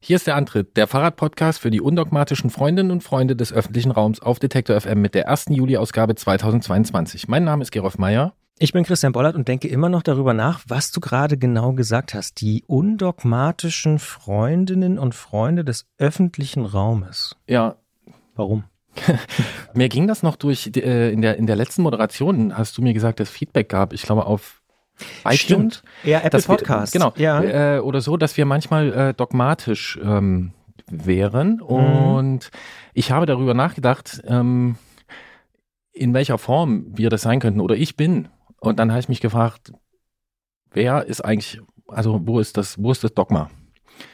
Hier ist der Antritt, der Fahrradpodcast für die undogmatischen Freundinnen und Freunde des öffentlichen Raums auf Detektor FM mit der 1. Juli-Ausgabe 2022. Mein Name ist Gerolf Meyer. Ich bin Christian Bollert und denke immer noch darüber nach, was du gerade genau gesagt hast. Die undogmatischen Freundinnen und Freunde des öffentlichen Raumes. Ja. Warum? mir ging das noch durch, äh, in, der, in der letzten Moderation hast du mir gesagt, dass Feedback gab, ich glaube auf iTunes. Ja, Apple Podcast. Genau. Ja. Äh, oder so, dass wir manchmal äh, dogmatisch ähm, wären. Mhm. Und ich habe darüber nachgedacht, ähm, in welcher Form wir das sein könnten. Oder ich bin. Und dann habe ich mich gefragt, wer ist eigentlich, also wo ist das, wo ist das Dogma?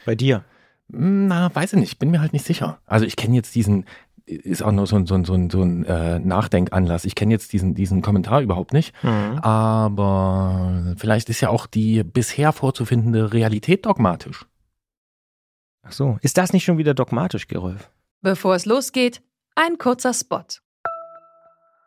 Bei dir? Na, weiß ich nicht, bin mir halt nicht sicher. Also ich kenne jetzt diesen, ist auch nur so ein, so ein, so ein, so ein äh, Nachdenkanlass. Ich kenne jetzt diesen, diesen Kommentar überhaupt nicht, mhm. aber vielleicht ist ja auch die bisher vorzufindende Realität dogmatisch. Ach so, ist das nicht schon wieder dogmatisch, Gerolf? Bevor es losgeht, ein kurzer Spot.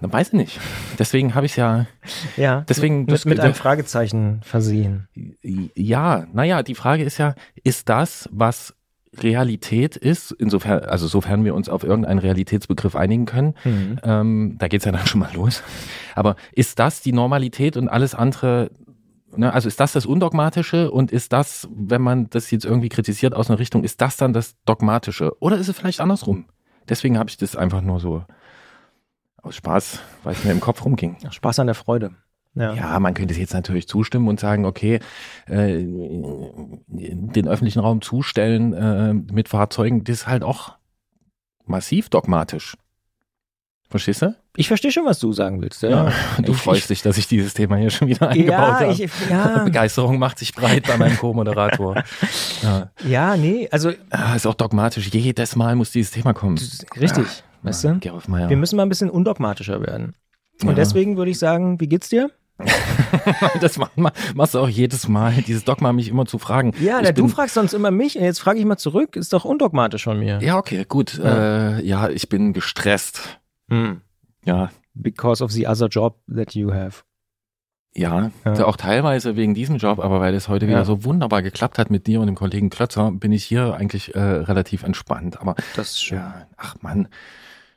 Weiß ich nicht. Deswegen habe ich es ja. Ja. Deswegen mit, mit einem Fragezeichen versehen. Ja, naja, die Frage ist ja, ist das, was Realität ist, insofern, also sofern wir uns auf irgendeinen Realitätsbegriff einigen können, mhm. ähm, da geht's ja dann schon mal los. Aber ist das die Normalität und alles andere, ne, also ist das das Undogmatische und ist das, wenn man das jetzt irgendwie kritisiert aus einer Richtung, ist das dann das Dogmatische? Oder ist es vielleicht andersrum? Deswegen habe ich das einfach nur so aus Spaß, weil es mir im Kopf rumging. Spaß an der Freude. Ja. ja, man könnte jetzt natürlich zustimmen und sagen, okay, äh, den öffentlichen Raum zustellen äh, mit Fahrzeugen, das ist halt auch massiv dogmatisch. Verstehst du? Ich verstehe schon, was du sagen willst. Ja. ja du ich, freust ich, dich, dass ich dieses Thema hier schon wieder eingebaut ja, habe. Ich, ja. Begeisterung macht sich breit bei meinem Co-Moderator. ja. ja, nee, also. Ja, ist auch dogmatisch. Jedes Mal muss dieses Thema kommen. Richtig, weißt du? Wir müssen mal ein bisschen undogmatischer werden. Und deswegen würde ich sagen, wie geht's dir? das machst du auch jedes Mal, dieses Dogma mich immer zu fragen. Ja, na, du fragst sonst immer mich, jetzt frage ich mal zurück, ist doch undogmatisch von mir. Ja, okay, gut. Ja, äh, ja ich bin gestresst. Hm. Ja. Because of the other job that you have. Ja, ja, auch teilweise wegen diesem Job, aber weil es heute wieder so wunderbar geklappt hat mit dir und dem Kollegen Klötzer, bin ich hier eigentlich äh, relativ entspannt. Aber das ist schön. Ja, ach Mann,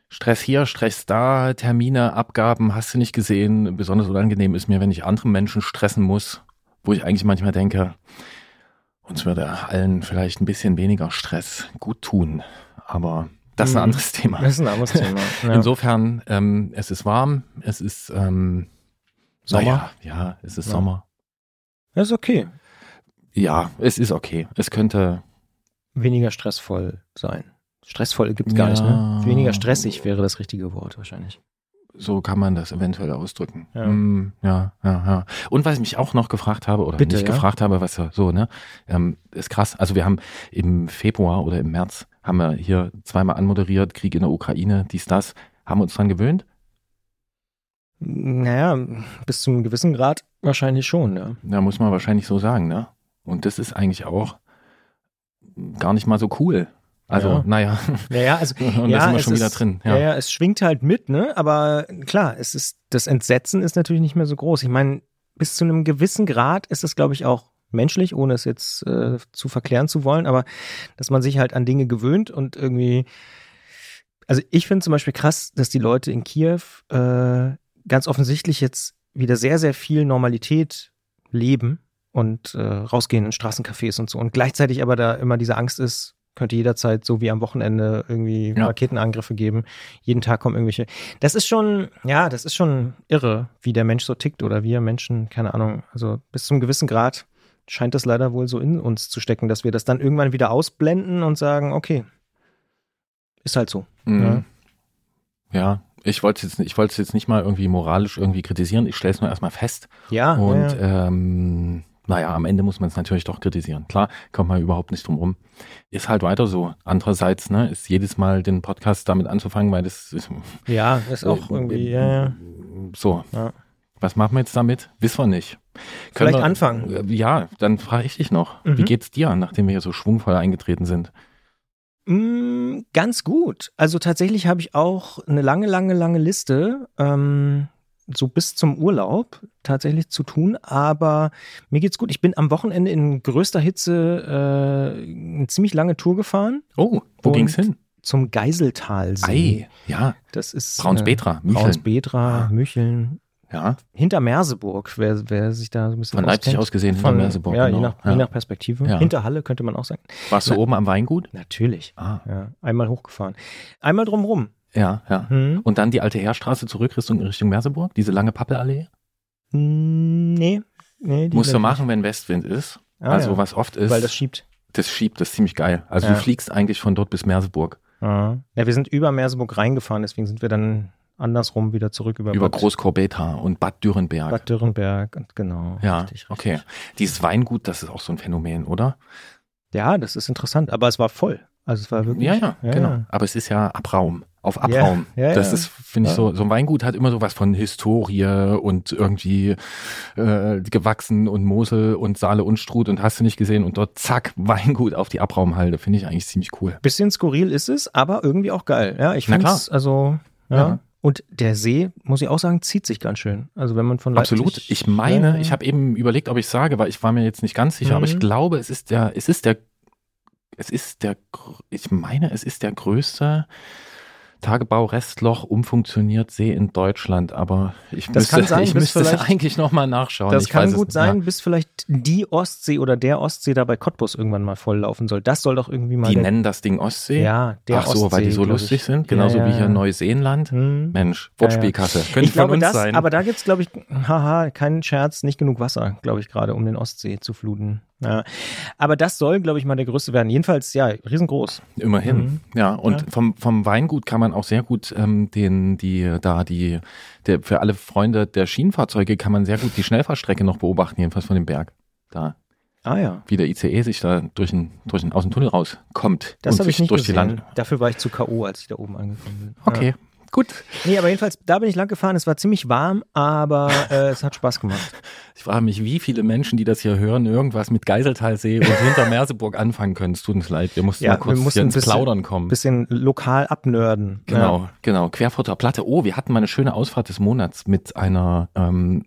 Stress hier, Stress da, Termine, Abgaben, hast du nicht gesehen. Besonders unangenehm ist mir, wenn ich andere Menschen stressen muss, wo ich eigentlich manchmal denke, uns würde allen vielleicht ein bisschen weniger Stress gut tun. Aber das ist ein mhm. anderes Thema. Das ist ein anderes Thema. Ja. Insofern, ähm, es ist warm, es ist ähm, Sommer. Ja, ja, es ist ja. Sommer. Das ist okay. Ja, es ist okay. Es könnte weniger stressvoll sein. Stressvoll gibt es gar ja. nicht, ne? Weniger stressig wäre das richtige Wort wahrscheinlich. So kann man das eventuell ausdrücken. Ja. Mm, ja, ja, ja. Und was ich mich auch noch gefragt habe, oder Bitte, nicht ja? gefragt habe, was so, ne, ähm, ist krass. Also wir haben im Februar oder im März haben wir hier zweimal anmoderiert, Krieg in der Ukraine, dies, das. Haben wir uns dran gewöhnt? Naja, bis zu einem gewissen Grad wahrscheinlich schon, ja. Ja, muss man wahrscheinlich so sagen, ne? Und das ist eigentlich auch gar nicht mal so cool. Also, ja. naja. Ja, also, und ja, da sind wir schon ist, wieder drin. Ja. ja, es schwingt halt mit, ne? Aber klar, es ist, das Entsetzen ist natürlich nicht mehr so groß. Ich meine, bis zu einem gewissen Grad ist es, glaube ich, auch menschlich, ohne es jetzt äh, zu verklären zu wollen, aber dass man sich halt an Dinge gewöhnt und irgendwie. Also ich finde zum Beispiel krass, dass die Leute in Kiew äh, ganz offensichtlich jetzt wieder sehr, sehr viel Normalität leben und äh, rausgehen in Straßencafés und so. Und gleichzeitig aber da immer diese Angst ist, könnte jederzeit so wie am Wochenende irgendwie ja. Raketenangriffe geben. Jeden Tag kommen irgendwelche. Das ist schon, ja, das ist schon irre, wie der Mensch so tickt oder wir Menschen, keine Ahnung, also bis zum gewissen Grad scheint das leider wohl so in uns zu stecken, dass wir das dann irgendwann wieder ausblenden und sagen, okay, ist halt so. Mhm. Ja. ja. ich wollte jetzt, ich wollte es jetzt nicht mal irgendwie moralisch irgendwie kritisieren. Ich stelle es nur erstmal fest. Ja. Und ja. Ähm, naja, am Ende muss man es natürlich doch kritisieren. Klar, kommt man überhaupt nicht drum rum. Ist halt weiter so. Andererseits, ne, ist jedes Mal den Podcast damit anzufangen, weil das ist, Ja, ist auch äh, irgendwie, ja, ja. So. Ja. Was machen wir jetzt damit? Wissen wir nicht. Können Vielleicht wir, anfangen. Äh, ja, dann frage ich dich noch. Mhm. Wie geht's dir, nachdem wir hier so schwungvoll eingetreten sind? Mm, ganz gut. Also tatsächlich habe ich auch eine lange, lange, lange Liste. Ähm, so bis zum Urlaub tatsächlich zu tun, aber mir geht's gut. Ich bin am Wochenende in größter Hitze äh, eine ziemlich lange Tour gefahren. Oh, wo ging's hin? Zum Geiseltalsee. Ei, ja. Das ist Braunsbetra, Mücheln. Braunsbetra, ah. Mücheln. Ja. Hinter Merseburg, wer, wer sich da so ein bisschen Von Leipzig aus gesehen hinter Merseburg. Ja, genau. je, nach, ja. je nach Perspektive. Ja. Hinter Halle könnte man auch sagen. Warst du Na, oben am Weingut? Natürlich. Ah. Ja, einmal hochgefahren. Einmal drumrum. Ja, ja. Hm. Und dann die alte Heerstraße zurück Richtung, Richtung Merseburg, diese lange Pappelallee? Hm, nee. nee Musst du machen, wenn Westwind ist. Ah, also ja. was oft ist. Weil das schiebt. Das schiebt, das ist ziemlich geil. Also ja. du fliegst eigentlich von dort bis Merseburg. Ja, wir sind über Merseburg reingefahren, deswegen sind wir dann andersrum wieder zurück über Über Großkorbeta und Bad Dürrenberg. Bad Dürrenberg, genau. Ja, richtig, richtig. okay. Dieses Weingut, das ist auch so ein Phänomen, oder? Ja, das ist interessant, aber es war voll. Also es war wirklich. Ja, ja, ja genau. Ja. Aber es ist ja Abraum auf Abraum. Ja, ja, das ist, finde ich, so, so ein Weingut hat immer so was von Historie und irgendwie äh, gewachsen und Mosel und Saale und Struth und hast du nicht gesehen und dort zack, Weingut auf die Abraumhalde. Finde ich eigentlich ziemlich cool. Bisschen skurril ist es, aber irgendwie auch geil. Ja, ich finde es, also, ja. ja. Und der See, muss ich auch sagen, zieht sich ganz schön. Also wenn man von Leipzig Absolut. Ich meine, ja, ich habe eben überlegt, ob ich sage, weil ich war mir jetzt nicht ganz sicher, mhm. aber ich mhm. glaube, es ist der, es ist der, es ist der, ich meine, es ist der größte Tagebau-Restloch umfunktioniert See in Deutschland, aber ich das müsste, sein, ich müsste eigentlich nochmal nachschauen. Das ich kann gut sein, ja. bis vielleicht die Ostsee oder der Ostsee da bei Cottbus irgendwann mal volllaufen soll. Das soll doch irgendwie mal. Die nennen das Ding Ostsee? Ja, der Ach so, Ostsee, weil die so lustig sind, genauso ja, ja. wie hier Neuseeland. Hm. Mensch, Wortspielkasse. Könnte ich glaube, das, sein. Aber da gibt's, glaube ich, haha, keinen Scherz, nicht genug Wasser, glaube ich, gerade, um den Ostsee zu fluten. Ja. Aber das soll, glaube ich, mal der größte werden. Jedenfalls, ja, riesengroß. Immerhin. Mhm. Ja, und ja. Vom, vom Weingut kann man auch sehr gut ähm, den, die, da die, der, für alle Freunde der Schienenfahrzeuge kann man sehr gut die Schnellfahrstrecke noch beobachten, jedenfalls von dem Berg. Da. Ah ja. Wie der ICE sich da durch den, durch den, aus dem Tunnel rauskommt. Das habe ich nicht durch gesehen. Die Land Dafür war ich zu K.O., als ich da oben angekommen bin. Okay. Ja. Gut. Nee, aber jedenfalls, da bin ich lang gefahren. Es war ziemlich warm, aber äh, es hat Spaß gemacht. Ich frage mich, wie viele Menschen, die das hier hören, irgendwas mit Geiseltalsee und hinter Merseburg anfangen können. Es tut uns leid, wir mussten ja, mal kurz hier ins bisschen, Plaudern kommen. Bisschen lokal abnörden. Genau, ja. genau. Querfurter Platte. Oh, wir hatten mal eine schöne Ausfahrt des Monats mit einer ähm,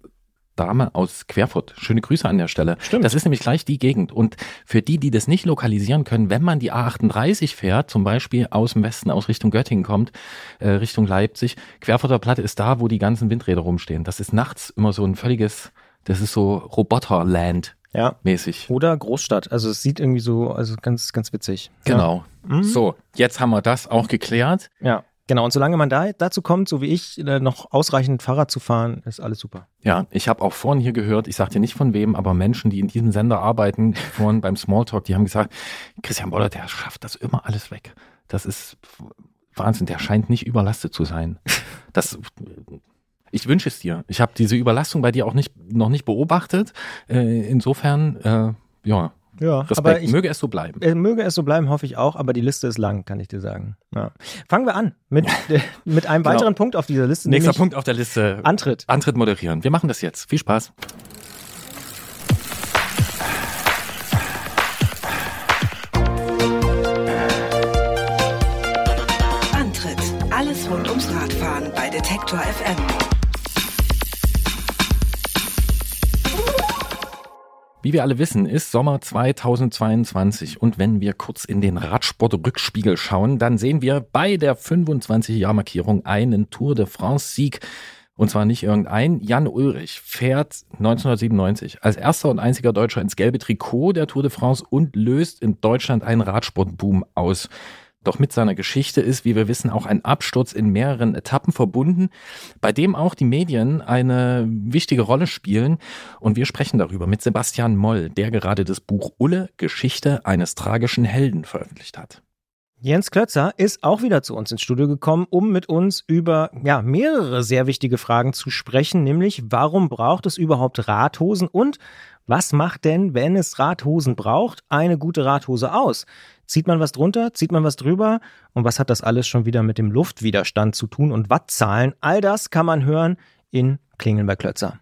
Dame aus Querfurt. Schöne Grüße an der Stelle. Stimmt. Das ist nämlich gleich die Gegend. Und für die, die das nicht lokalisieren können, wenn man die A38 fährt, zum Beispiel aus dem Westen, aus Richtung Göttingen kommt, äh, Richtung Leipzig, Querfurter Platte ist da, wo die ganzen Windräder rumstehen. Das ist nachts immer so ein völliges, das ist so Roboterland. Ja. Mäßig. Oder Großstadt. Also es sieht irgendwie so, also ganz, ganz witzig. Genau. Ja. Mhm. So, jetzt haben wir das auch geklärt. Ja. Genau, und solange man da dazu kommt, so wie ich, äh, noch ausreichend Fahrrad zu fahren, ist alles super. Ja, ich habe auch vorhin hier gehört, ich sagte nicht von wem, aber Menschen, die in diesem Sender arbeiten, vorhin beim Smalltalk, die haben gesagt, Christian Boller, der schafft das immer alles weg. Das ist Wahnsinn, der scheint nicht überlastet zu sein. Das, ich wünsche es dir. Ich habe diese Überlastung bei dir auch nicht, noch nicht beobachtet. Äh, insofern, äh, ja, ja, Respekt. aber ich, möge es so bleiben. Äh, möge es so bleiben, hoffe ich auch, aber die Liste ist lang, kann ich dir sagen. Ja. Fangen wir an mit, äh, mit einem genau. weiteren Punkt auf dieser Liste. Nächster Punkt auf der Liste. Antritt. Antritt moderieren. Wir machen das jetzt. Viel Spaß. Antritt. Alles rund ums Radfahren bei Detektor FM. Wie wir alle wissen, ist Sommer 2022 und wenn wir kurz in den Radsport-Rückspiegel schauen, dann sehen wir bei der 25-Jahr-Markierung einen Tour de France-Sieg. Und zwar nicht irgendein. Jan Ulrich fährt 1997 als erster und einziger Deutscher ins gelbe Trikot der Tour de France und löst in Deutschland einen Radsportboom aus. Doch mit seiner Geschichte ist, wie wir wissen, auch ein Absturz in mehreren Etappen verbunden, bei dem auch die Medien eine wichtige Rolle spielen. Und wir sprechen darüber mit Sebastian Moll, der gerade das Buch Ulle Geschichte eines tragischen Helden veröffentlicht hat. Jens Klötzer ist auch wieder zu uns ins Studio gekommen, um mit uns über ja, mehrere sehr wichtige Fragen zu sprechen, nämlich warum braucht es überhaupt Radhosen und was macht denn, wenn es Radhosen braucht, eine gute Radhose aus? Zieht man was drunter? Zieht man was drüber? Und was hat das alles schon wieder mit dem Luftwiderstand zu tun und Wattzahlen? All das kann man hören in Klingeln bei Klötzer.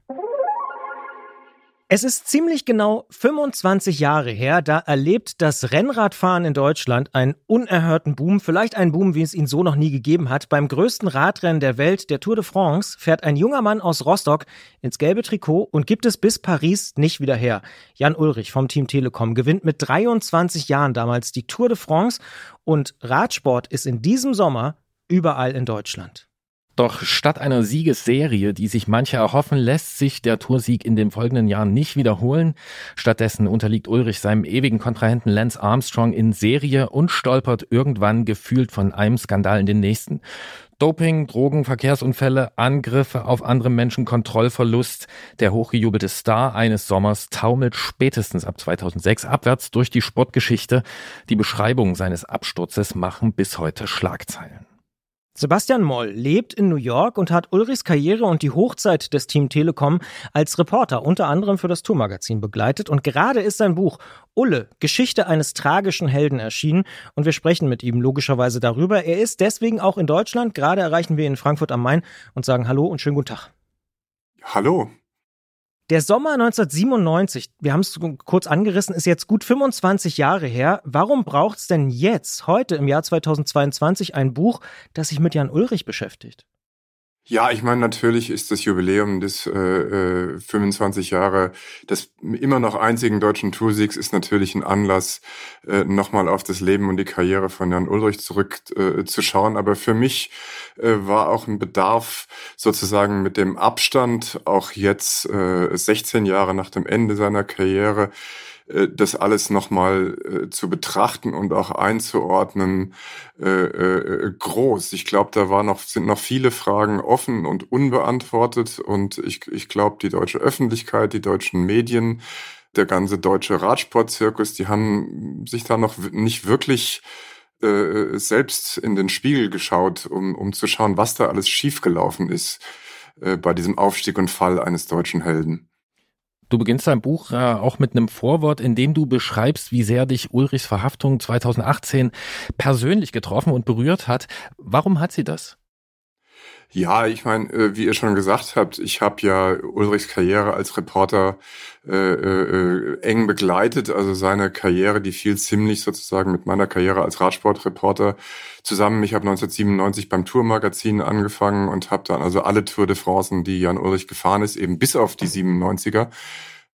Es ist ziemlich genau 25 Jahre her, da erlebt das Rennradfahren in Deutschland einen unerhörten Boom, vielleicht einen Boom, wie es ihn so noch nie gegeben hat. Beim größten Radrennen der Welt, der Tour de France, fährt ein junger Mann aus Rostock ins gelbe Trikot und gibt es bis Paris nicht wieder her. Jan Ulrich vom Team Telekom gewinnt mit 23 Jahren damals die Tour de France und Radsport ist in diesem Sommer überall in Deutschland. Doch statt einer Siegesserie, die sich manche erhoffen, lässt sich der Toursieg in den folgenden Jahren nicht wiederholen. Stattdessen unterliegt Ulrich seinem ewigen Kontrahenten Lance Armstrong in Serie und stolpert irgendwann gefühlt von einem Skandal in den nächsten. Doping, Drogen, Verkehrsunfälle, Angriffe auf andere Menschen, Kontrollverlust. Der hochgejubelte Star eines Sommers taumelt spätestens ab 2006 abwärts durch die Sportgeschichte. Die Beschreibungen seines Absturzes machen bis heute Schlagzeilen. Sebastian Moll lebt in New York und hat Ulrichs Karriere und die Hochzeit des Team Telekom als Reporter unter anderem für das Tourmagazin begleitet. Und gerade ist sein Buch Ulle, Geschichte eines tragischen Helden erschienen. Und wir sprechen mit ihm logischerweise darüber. Er ist deswegen auch in Deutschland. Gerade erreichen wir ihn in Frankfurt am Main und sagen Hallo und schönen guten Tag. Hallo. Der Sommer 1997, wir haben es kurz angerissen, ist jetzt gut 25 Jahre her. Warum braucht es denn jetzt, heute im Jahr 2022, ein Buch, das sich mit Jan Ulrich beschäftigt? Ja, ich meine, natürlich ist das Jubiläum des äh, 25 äh, Jahre des immer noch einzigen deutschen Toursiegs ist natürlich ein Anlass, äh, nochmal auf das Leben und die Karriere von Jan Ulrich zurückzuschauen. Äh, Aber für mich äh, war auch ein Bedarf, sozusagen mit dem Abstand, auch jetzt äh, 16 Jahre nach dem Ende seiner Karriere, das alles nochmal äh, zu betrachten und auch einzuordnen, äh, äh, groß. Ich glaube, da war noch, sind noch viele Fragen offen und unbeantwortet und ich, ich glaube, die deutsche Öffentlichkeit, die deutschen Medien, der ganze deutsche Radsportzirkus, die haben sich da noch nicht wirklich äh, selbst in den Spiegel geschaut, um, um zu schauen, was da alles schiefgelaufen ist äh, bei diesem Aufstieg und Fall eines deutschen Helden. Du beginnst dein Buch äh, auch mit einem Vorwort, in dem du beschreibst, wie sehr dich Ulrichs Verhaftung 2018 persönlich getroffen und berührt hat. Warum hat sie das? Ja, ich meine, äh, wie ihr schon gesagt habt, ich habe ja Ulrichs Karriere als Reporter äh, äh, eng begleitet. Also seine Karriere, die fiel ziemlich sozusagen mit meiner Karriere als Radsportreporter zusammen. Ich habe 1997 beim Tourmagazin angefangen und habe dann also alle Tour de France, die Jan Ulrich gefahren ist, eben bis auf die 97er,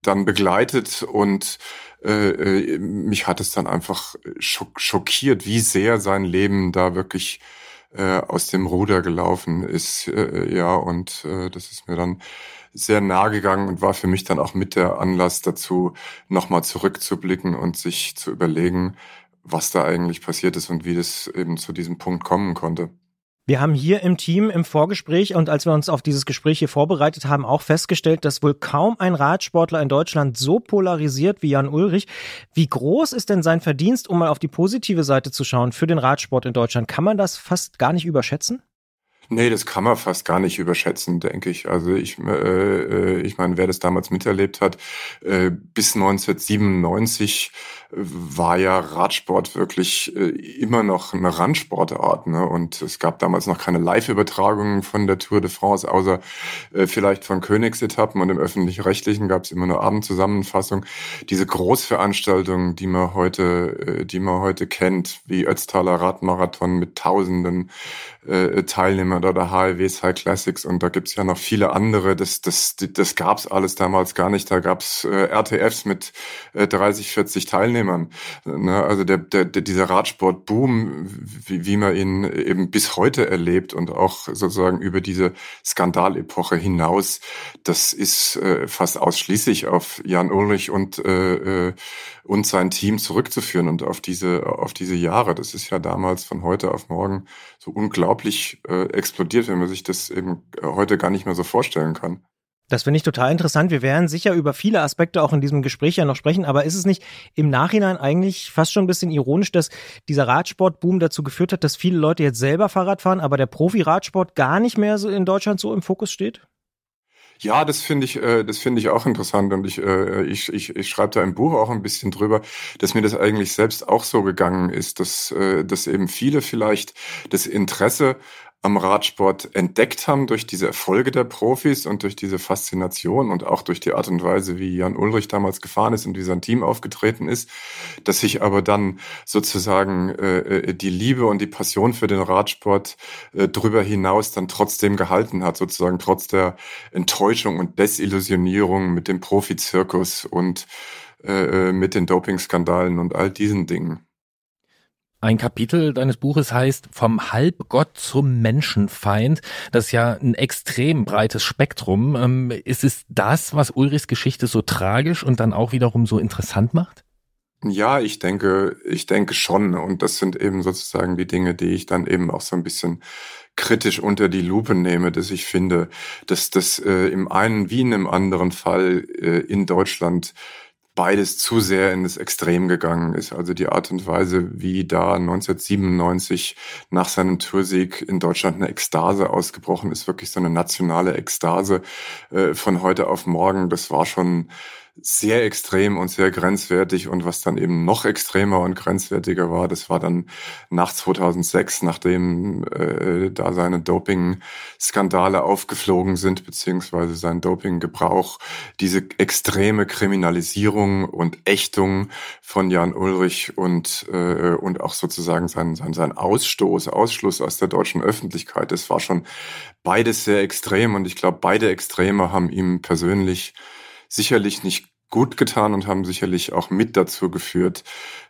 dann begleitet und äh, äh, mich hat es dann einfach schockiert, wie sehr sein Leben da wirklich äh, aus dem Ruder gelaufen ist. Äh, ja, und äh, das ist mir dann sehr nahe gegangen und war für mich dann auch mit der Anlass dazu, nochmal zurückzublicken und sich zu überlegen, was da eigentlich passiert ist und wie das eben zu diesem Punkt kommen konnte. Wir haben hier im Team im Vorgespräch und als wir uns auf dieses Gespräch hier vorbereitet haben, auch festgestellt, dass wohl kaum ein Radsportler in Deutschland so polarisiert wie Jan Ulrich. Wie groß ist denn sein Verdienst, um mal auf die positive Seite zu schauen, für den Radsport in Deutschland? Kann man das fast gar nicht überschätzen? Nee, das kann man fast gar nicht überschätzen, denke ich. Also ich, äh, äh ich meine, wer das damals miterlebt hat, äh, bis 1997 war ja Radsport wirklich äh, immer noch eine Randsportart. Ne? Und es gab damals noch keine Live-Übertragungen von der Tour de France, außer äh, vielleicht von Königsetappen und im öffentlich-rechtlichen gab es immer nur Abendzusammenfassung. Diese Großveranstaltungen, die man heute, äh, die man heute kennt, wie Ötztaler Radmarathon mit Tausenden äh, Teilnehmern, Entertainment oder HLW High Classics und da gibt's ja noch viele andere. Das, das, das gab's alles damals gar nicht. Da gab's äh, RTFs mit äh, 30, 40 Teilnehmern. Ne? Also der, der, der, dieser Radsport-Boom, wie, wie man ihn eben bis heute erlebt und auch sozusagen über diese Skandalepoche hinaus, das ist äh, fast ausschließlich auf Jan Ulrich und, äh, äh, und sein Team zurückzuführen und auf diese, auf diese Jahre. Das ist ja damals von heute auf morgen so unglaublich äh, explodiert, wenn man sich das eben äh, heute gar nicht mehr so vorstellen kann. Das finde ich total interessant. Wir werden sicher über viele Aspekte auch in diesem Gespräch ja noch sprechen, aber ist es nicht im Nachhinein eigentlich fast schon ein bisschen ironisch, dass dieser Radsportboom dazu geführt hat, dass viele Leute jetzt selber Fahrrad fahren, aber der Profi-Radsport gar nicht mehr so in Deutschland so im Fokus steht? Ja, das finde ich, äh, das finde ich auch interessant und ich, äh, ich, ich, ich schreibe da im Buch auch ein bisschen drüber, dass mir das eigentlich selbst auch so gegangen ist, dass, äh, dass eben viele vielleicht das Interesse am Radsport entdeckt haben durch diese Erfolge der Profis und durch diese Faszination und auch durch die Art und Weise, wie Jan Ulrich damals gefahren ist und wie sein Team aufgetreten ist, dass sich aber dann sozusagen äh, äh die Liebe und die Passion für den Radsport äh, drüber hinaus dann trotzdem gehalten hat, sozusagen trotz der Enttäuschung und Desillusionierung mit dem Profizirkus und äh, äh mit den Dopingskandalen und all diesen Dingen. Ein Kapitel deines Buches heißt Vom Halbgott zum Menschenfeind. Das ist ja ein extrem breites Spektrum. Ähm, ist es das, was Ulrichs Geschichte so tragisch und dann auch wiederum so interessant macht? Ja, ich denke, ich denke schon. Und das sind eben sozusagen die Dinge, die ich dann eben auch so ein bisschen kritisch unter die Lupe nehme, dass ich finde, dass das äh, im einen wie in einem anderen Fall äh, in Deutschland beides zu sehr in das Extrem gegangen ist. Also die Art und Weise, wie da 1997 nach seinem Toursieg in Deutschland eine Ekstase ausgebrochen ist, wirklich so eine nationale Ekstase äh, von heute auf morgen. Das war schon sehr extrem und sehr grenzwertig. Und was dann eben noch extremer und grenzwertiger war, das war dann nach 2006, nachdem äh, da seine Doping-Skandale aufgeflogen sind, beziehungsweise sein Dopinggebrauch, diese extreme Kriminalisierung und Ächtung von Jan Ulrich und, äh, und auch sozusagen sein, sein, sein Ausstoß, Ausschluss aus der deutschen Öffentlichkeit, das war schon beides sehr extrem. Und ich glaube, beide Extreme haben ihm persönlich sicherlich nicht gut getan und haben sicherlich auch mit dazu geführt,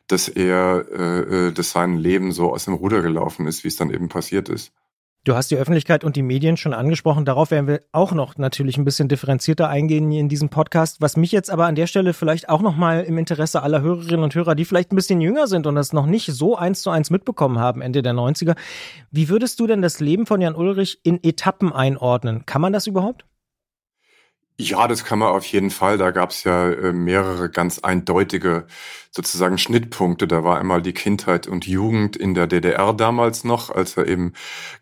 dass er, äh, äh, dass sein Leben so aus dem Ruder gelaufen ist, wie es dann eben passiert ist. Du hast die Öffentlichkeit und die Medien schon angesprochen. Darauf werden wir auch noch natürlich ein bisschen differenzierter eingehen in diesem Podcast. Was mich jetzt aber an der Stelle vielleicht auch noch mal im Interesse aller Hörerinnen und Hörer, die vielleicht ein bisschen jünger sind und das noch nicht so eins zu eins mitbekommen haben, Ende der 90er. Wie würdest du denn das Leben von Jan Ulrich in Etappen einordnen? Kann man das überhaupt? Ja, das kann man auf jeden Fall. Da gab es ja äh, mehrere ganz eindeutige sozusagen Schnittpunkte. Da war einmal die Kindheit und Jugend in der DDR damals noch, als er eben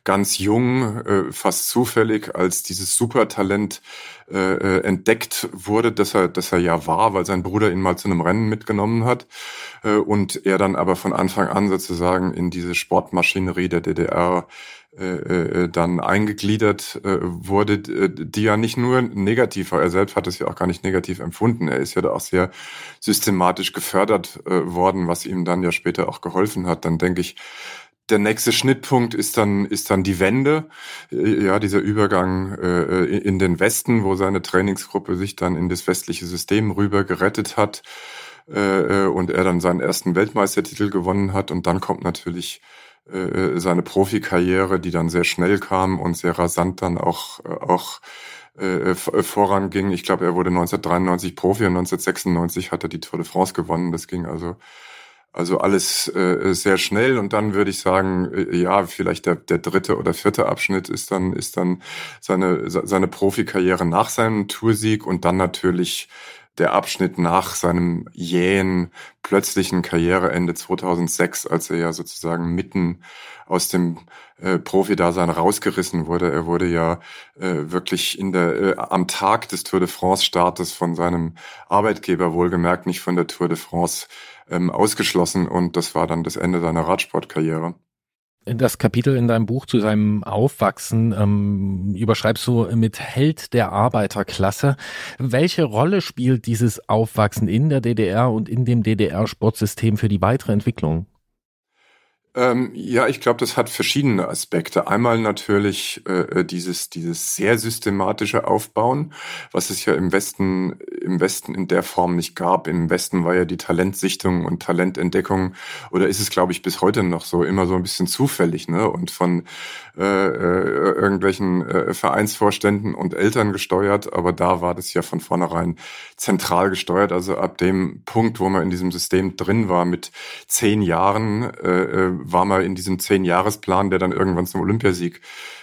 ganz jung, äh, fast zufällig als dieses Supertalent äh, äh entdeckt wurde, dass er, dass er ja war, weil sein Bruder ihn mal zu einem Rennen mitgenommen hat äh, und er dann aber von Anfang an sozusagen in diese Sportmaschinerie der DDR äh, äh, dann eingegliedert äh, wurde, äh, die ja nicht nur negativ war. Er selbst hat es ja auch gar nicht negativ empfunden. Er ist ja da auch sehr systematisch gefördert äh, worden, was ihm dann ja später auch geholfen hat. Dann denke ich, der nächste Schnittpunkt ist dann ist dann die Wende, äh, ja dieser Übergang äh, in den Westen, wo seine Trainingsgruppe sich dann in das westliche System rüber gerettet hat äh, und er dann seinen ersten Weltmeistertitel gewonnen hat und dann kommt natürlich äh, seine Profikarriere, die dann sehr schnell kam und sehr rasant dann auch, auch äh, voranging. Ich glaube, er wurde 1993 Profi und 1996 hat er die Tour de France gewonnen. Das ging also also alles äh, sehr schnell und dann würde ich sagen, äh, ja, vielleicht der, der dritte oder vierte Abschnitt ist dann ist dann seine seine Profikarriere nach seinem Toursieg und dann natürlich der Abschnitt nach seinem jähen, plötzlichen Karriereende 2006, als er ja sozusagen mitten aus dem äh, Profi-Dasein rausgerissen wurde. Er wurde ja äh, wirklich in der, äh, am Tag des Tour de France-Startes von seinem Arbeitgeber wohlgemerkt, nicht von der Tour de France, ähm, ausgeschlossen und das war dann das Ende seiner Radsportkarriere das Kapitel in deinem Buch zu seinem Aufwachsen ähm, überschreibst du mit Held der Arbeiterklasse. Welche Rolle spielt dieses Aufwachsen in der DDR und in dem DDR-Sportsystem für die weitere Entwicklung? Ähm, ja, ich glaube, das hat verschiedene Aspekte. Einmal natürlich äh, äh, dieses dieses sehr systematische Aufbauen, was es ja im Westen im Westen in der Form nicht gab. Im Westen war ja die Talentsichtung und Talententdeckung oder ist es, glaube ich, bis heute noch so immer so ein bisschen zufällig, ne? Und von äh, äh, irgendwelchen äh, Vereinsvorständen und Eltern gesteuert. Aber da war das ja von vornherein zentral gesteuert. Also ab dem Punkt, wo man in diesem System drin war mit zehn Jahren äh, äh war mal in diesem Zehn-Jahres-Plan, der dann irgendwann zum Olympiasieg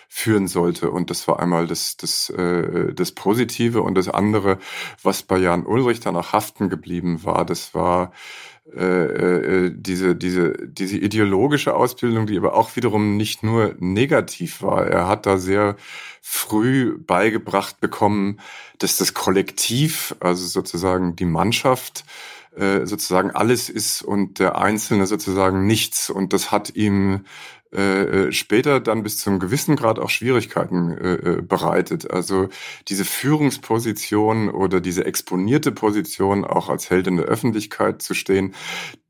führen sollte. Und das war einmal das, das, äh, das Positive. Und das andere, was bei Jan Ulrich dann auch haften geblieben war, das war äh, äh, diese, diese, diese ideologische Ausbildung, die aber auch wiederum nicht nur negativ war. Er hat da sehr früh beigebracht bekommen, dass das Kollektiv, also sozusagen die Mannschaft, äh, sozusagen alles ist und der Einzelne sozusagen nichts. Und das hat ihm äh, äh, später dann bis zum gewissen Grad auch Schwierigkeiten äh, äh, bereitet. Also diese Führungsposition oder diese exponierte Position auch als Held in der Öffentlichkeit zu stehen,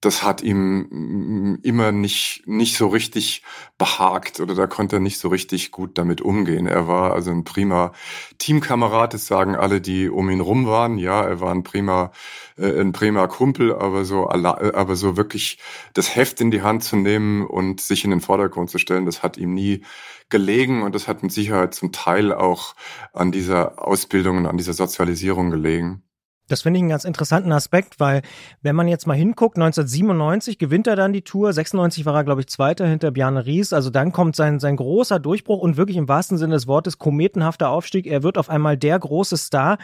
das hat ihm immer nicht, nicht so richtig behagt oder da konnte er nicht so richtig gut damit umgehen. Er war also ein prima Teamkamerad, das sagen alle, die um ihn rum waren. Ja, er war ein prima, äh, ein prima Kumpel, aber so, aber so wirklich das Heft in die Hand zu nehmen und sich in den Vordergrund Vordergrund zu stellen. Das hat ihm nie gelegen und das hat mit Sicherheit zum Teil auch an dieser Ausbildung und an dieser Sozialisierung gelegen. Das finde ich einen ganz interessanten Aspekt, weil wenn man jetzt mal hinguckt, 1997 gewinnt er dann die Tour, 96 war er, glaube ich, Zweiter hinter Bjarne Ries. Also dann kommt sein, sein großer Durchbruch und wirklich im wahrsten Sinne des Wortes kometenhafter Aufstieg. Er wird auf einmal der große Star.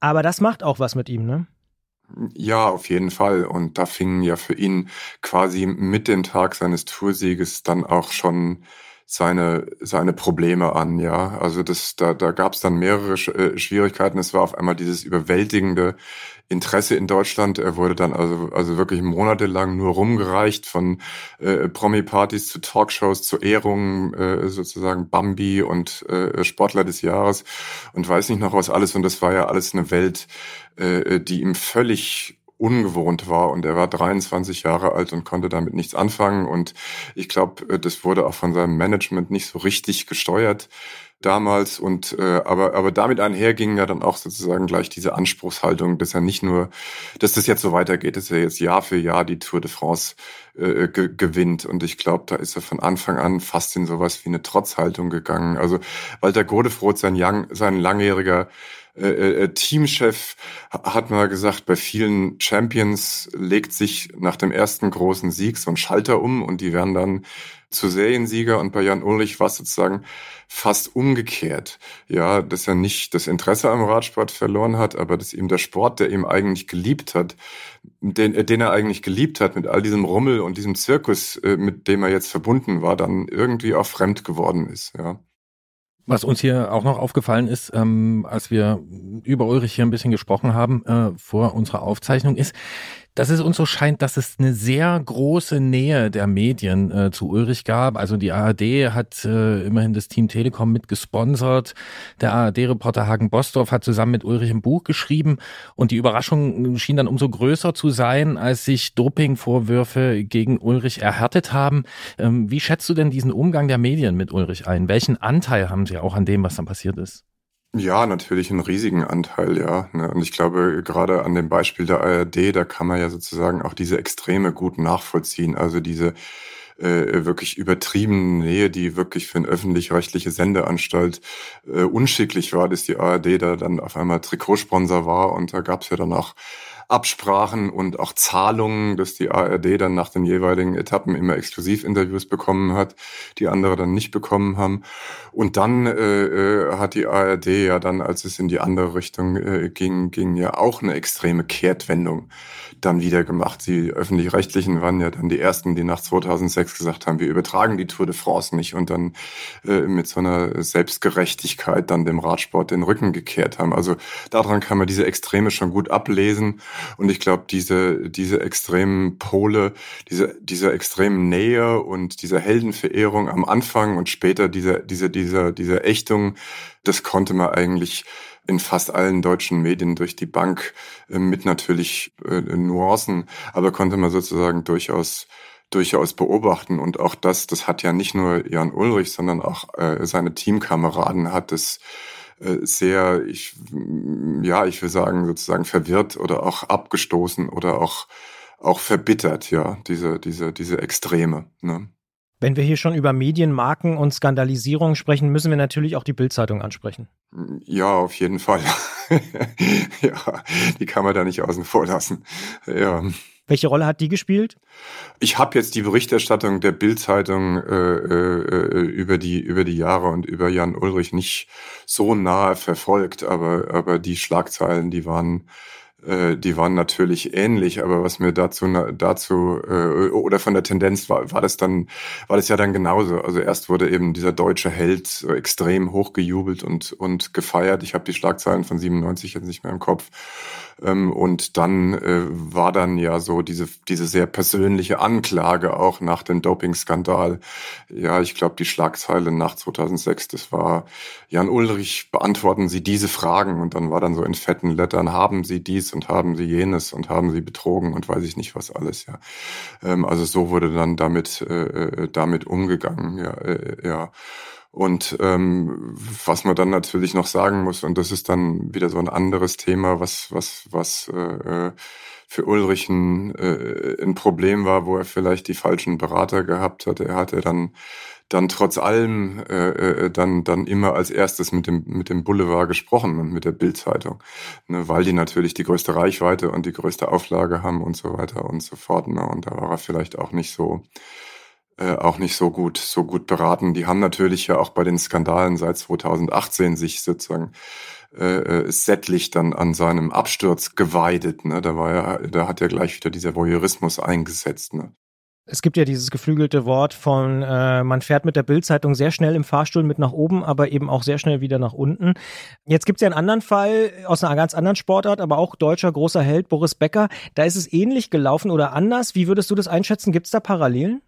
Aber das macht auch was mit ihm, ne? Ja, auf jeden Fall. Und da fingen ja für ihn quasi mit dem Tag seines Toursieges dann auch schon seine seine Probleme an, ja. Also das da da gab es dann mehrere äh, Schwierigkeiten. Es war auf einmal dieses überwältigende Interesse in Deutschland. Er wurde dann also also wirklich monatelang nur rumgereicht von äh, Promi-Partys zu Talkshows zu Ehrungen äh, sozusagen Bambi und äh, Sportler des Jahres und weiß nicht noch was alles. Und das war ja alles eine Welt, äh, die ihm völlig ungewohnt war und er war 23 Jahre alt und konnte damit nichts anfangen und ich glaube, äh, das wurde auch von seinem Management nicht so richtig gesteuert damals und äh, aber aber damit einher ging ja dann auch sozusagen gleich diese Anspruchshaltung, dass er nicht nur, dass das jetzt so weitergeht, dass er jetzt Jahr für Jahr die Tour de France äh, ge gewinnt und ich glaube, da ist er von Anfang an fast in sowas wie eine Trotzhaltung gegangen. Also Walter Godefroth, sein, Young, sein langjähriger äh, äh, Teamchef hat mal gesagt, bei vielen Champions legt sich nach dem ersten großen Sieg so ein Schalter um und die werden dann zu Seriensieger und bei Jan Ulrich war es sozusagen fast umgekehrt. Ja, dass er nicht das Interesse am Radsport verloren hat, aber dass ihm der Sport, der ihm eigentlich geliebt hat, den, den er eigentlich geliebt hat, mit all diesem Rummel und diesem Zirkus, äh, mit dem er jetzt verbunden war, dann irgendwie auch fremd geworden ist. Ja. Was uns hier auch noch aufgefallen ist, ähm, als wir über Ulrich hier ein bisschen gesprochen haben äh, vor unserer Aufzeichnung, ist, dass es uns so scheint, dass es eine sehr große Nähe der Medien äh, zu Ulrich gab. Also die ARD hat äh, immerhin das Team Telekom mit gesponsert. Der ARD-Reporter Hagen Bosdorf hat zusammen mit Ulrich ein Buch geschrieben und die Überraschung schien dann umso größer zu sein, als sich Dopingvorwürfe gegen Ulrich erhärtet haben. Ähm, wie schätzt du denn diesen Umgang der Medien mit Ulrich ein? Welchen Anteil haben sie auch an dem, was dann passiert ist? Ja, natürlich einen riesigen Anteil, ja. Ne? Und ich glaube, gerade an dem Beispiel der ARD, da kann man ja sozusagen auch diese Extreme gut nachvollziehen. Also diese äh, wirklich übertriebene Nähe, die wirklich für eine öffentlich-rechtliche Sendeanstalt äh, unschicklich war, dass die ARD da dann auf einmal Trikotsponsor war und da gab's ja dann auch Absprachen und auch Zahlungen, dass die ARD dann nach den jeweiligen Etappen immer Exklusivinterviews bekommen hat, die andere dann nicht bekommen haben. Und dann äh, äh hat die ARD ja dann, als es in die andere Richtung äh, ging, ging ja auch eine extreme Kehrtwendung dann wieder gemacht. Die öffentlich-rechtlichen waren ja dann die ersten, die nach 2006 gesagt haben, wir übertragen die Tour de France nicht und dann äh, mit so einer Selbstgerechtigkeit dann dem Radsport den Rücken gekehrt haben. Also daran kann man diese Extreme schon gut ablesen und ich glaube, diese, diese extremen Pole, diese, diese extremen Nähe und diese Heldenverehrung am Anfang und später diese, diese, diese, diese Ächtung, das konnte man eigentlich in fast allen deutschen Medien durch die Bank äh, mit natürlich äh, Nuancen, aber konnte man sozusagen durchaus durchaus beobachten. Und auch das, das hat ja nicht nur Jan Ulrich, sondern auch äh, seine Teamkameraden hat es sehr, ich, ja, ich will sagen, sozusagen verwirrt oder auch abgestoßen oder auch, auch verbittert, ja, diese, diese, diese Extreme. Ne? Wenn wir hier schon über Medienmarken und Skandalisierung sprechen, müssen wir natürlich auch die Bildzeitung ansprechen. Ja, auf jeden Fall. ja, die kann man da nicht außen vor lassen. Ja. Welche Rolle hat die gespielt? Ich habe jetzt die Berichterstattung der Bildzeitung äh, äh, über die über die Jahre und über Jan Ulrich nicht so nahe verfolgt, aber aber die Schlagzeilen, die waren äh, die waren natürlich ähnlich, aber was mir dazu dazu äh, oder von der Tendenz war, war das dann war das ja dann genauso. Also erst wurde eben dieser deutsche Held so extrem hochgejubelt und und gefeiert. Ich habe die Schlagzeilen von 97 jetzt nicht mehr im Kopf. Ähm, und dann äh, war dann ja so diese, diese sehr persönliche Anklage auch nach dem Dopingskandal. Ja, ich glaube, die Schlagzeile nach 2006, das war Jan Ulrich, beantworten Sie diese Fragen. Und dann war dann so in fetten Lettern, haben Sie dies und haben Sie jenes und haben Sie betrogen und weiß ich nicht was alles, ja. Ähm, also so wurde dann damit, äh, äh damit umgegangen, ja, äh, ja. Und ähm, was man dann natürlich noch sagen muss, und das ist dann wieder so ein anderes Thema, was, was, was äh, für Ulrich ein, äh, ein Problem war, wo er vielleicht die falschen Berater gehabt hat. Er hatte dann dann trotz allem äh, äh, dann dann immer als erstes mit dem mit dem Boulevard gesprochen und mit der Bildzeitung, ne, weil die natürlich die größte Reichweite und die größte Auflage haben und so weiter und so fort. Ne, und da war er vielleicht auch nicht so äh, auch nicht so gut, so gut beraten. Die haben natürlich ja auch bei den Skandalen seit 2018 sich sozusagen äh, äh, sättlich dann an seinem Absturz geweidet. Ne? Da war ja, da hat ja gleich wieder dieser Voyeurismus eingesetzt. Ne? Es gibt ja dieses geflügelte Wort von, äh, man fährt mit der Bildzeitung sehr schnell im Fahrstuhl mit nach oben, aber eben auch sehr schnell wieder nach unten. Jetzt gibt es ja einen anderen Fall aus einer ganz anderen Sportart, aber auch deutscher großer Held Boris Becker. Da ist es ähnlich gelaufen oder anders. Wie würdest du das einschätzen? Gibt es da Parallelen?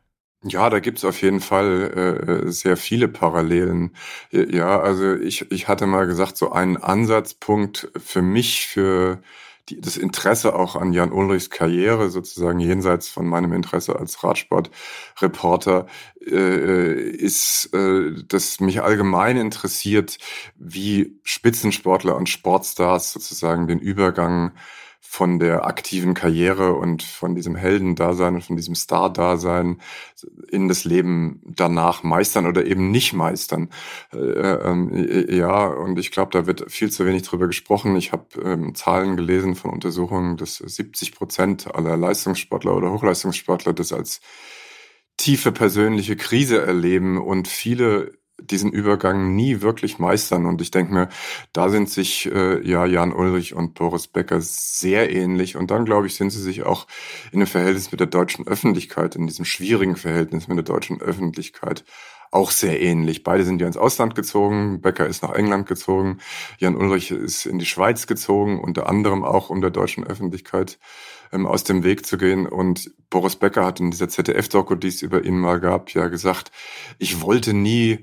Ja, da gibt's auf jeden Fall äh, sehr viele Parallelen. Ja, also ich, ich hatte mal gesagt, so ein Ansatzpunkt für mich, für die, das Interesse auch an Jan Ulrichs Karriere, sozusagen jenseits von meinem Interesse als Radsportreporter, äh, ist, äh, dass mich allgemein interessiert, wie Spitzensportler und Sportstars sozusagen den Übergang von der aktiven Karriere und von diesem Heldendasein und von diesem Star-Dasein in das Leben danach meistern oder eben nicht meistern. Äh, äh, ja, und ich glaube, da wird viel zu wenig drüber gesprochen. Ich habe ähm, Zahlen gelesen von Untersuchungen, dass 70 Prozent aller Leistungssportler oder Hochleistungssportler das als tiefe persönliche Krise erleben und viele diesen Übergang nie wirklich meistern. Und ich denke mir, da sind sich äh, ja Jan Ulrich und Boris Becker sehr ähnlich. Und dann, glaube ich, sind sie sich auch in dem Verhältnis mit der deutschen Öffentlichkeit, in diesem schwierigen Verhältnis mit der deutschen Öffentlichkeit auch sehr ähnlich. Beide sind ja ins Ausland gezogen. Becker ist nach England gezogen. Jan Ulrich ist in die Schweiz gezogen, unter anderem auch um der deutschen Öffentlichkeit ähm, aus dem Weg zu gehen. Und Boris Becker hat in dieser ZDF-Doku, die es über ihn mal gab, ja gesagt, ich wollte nie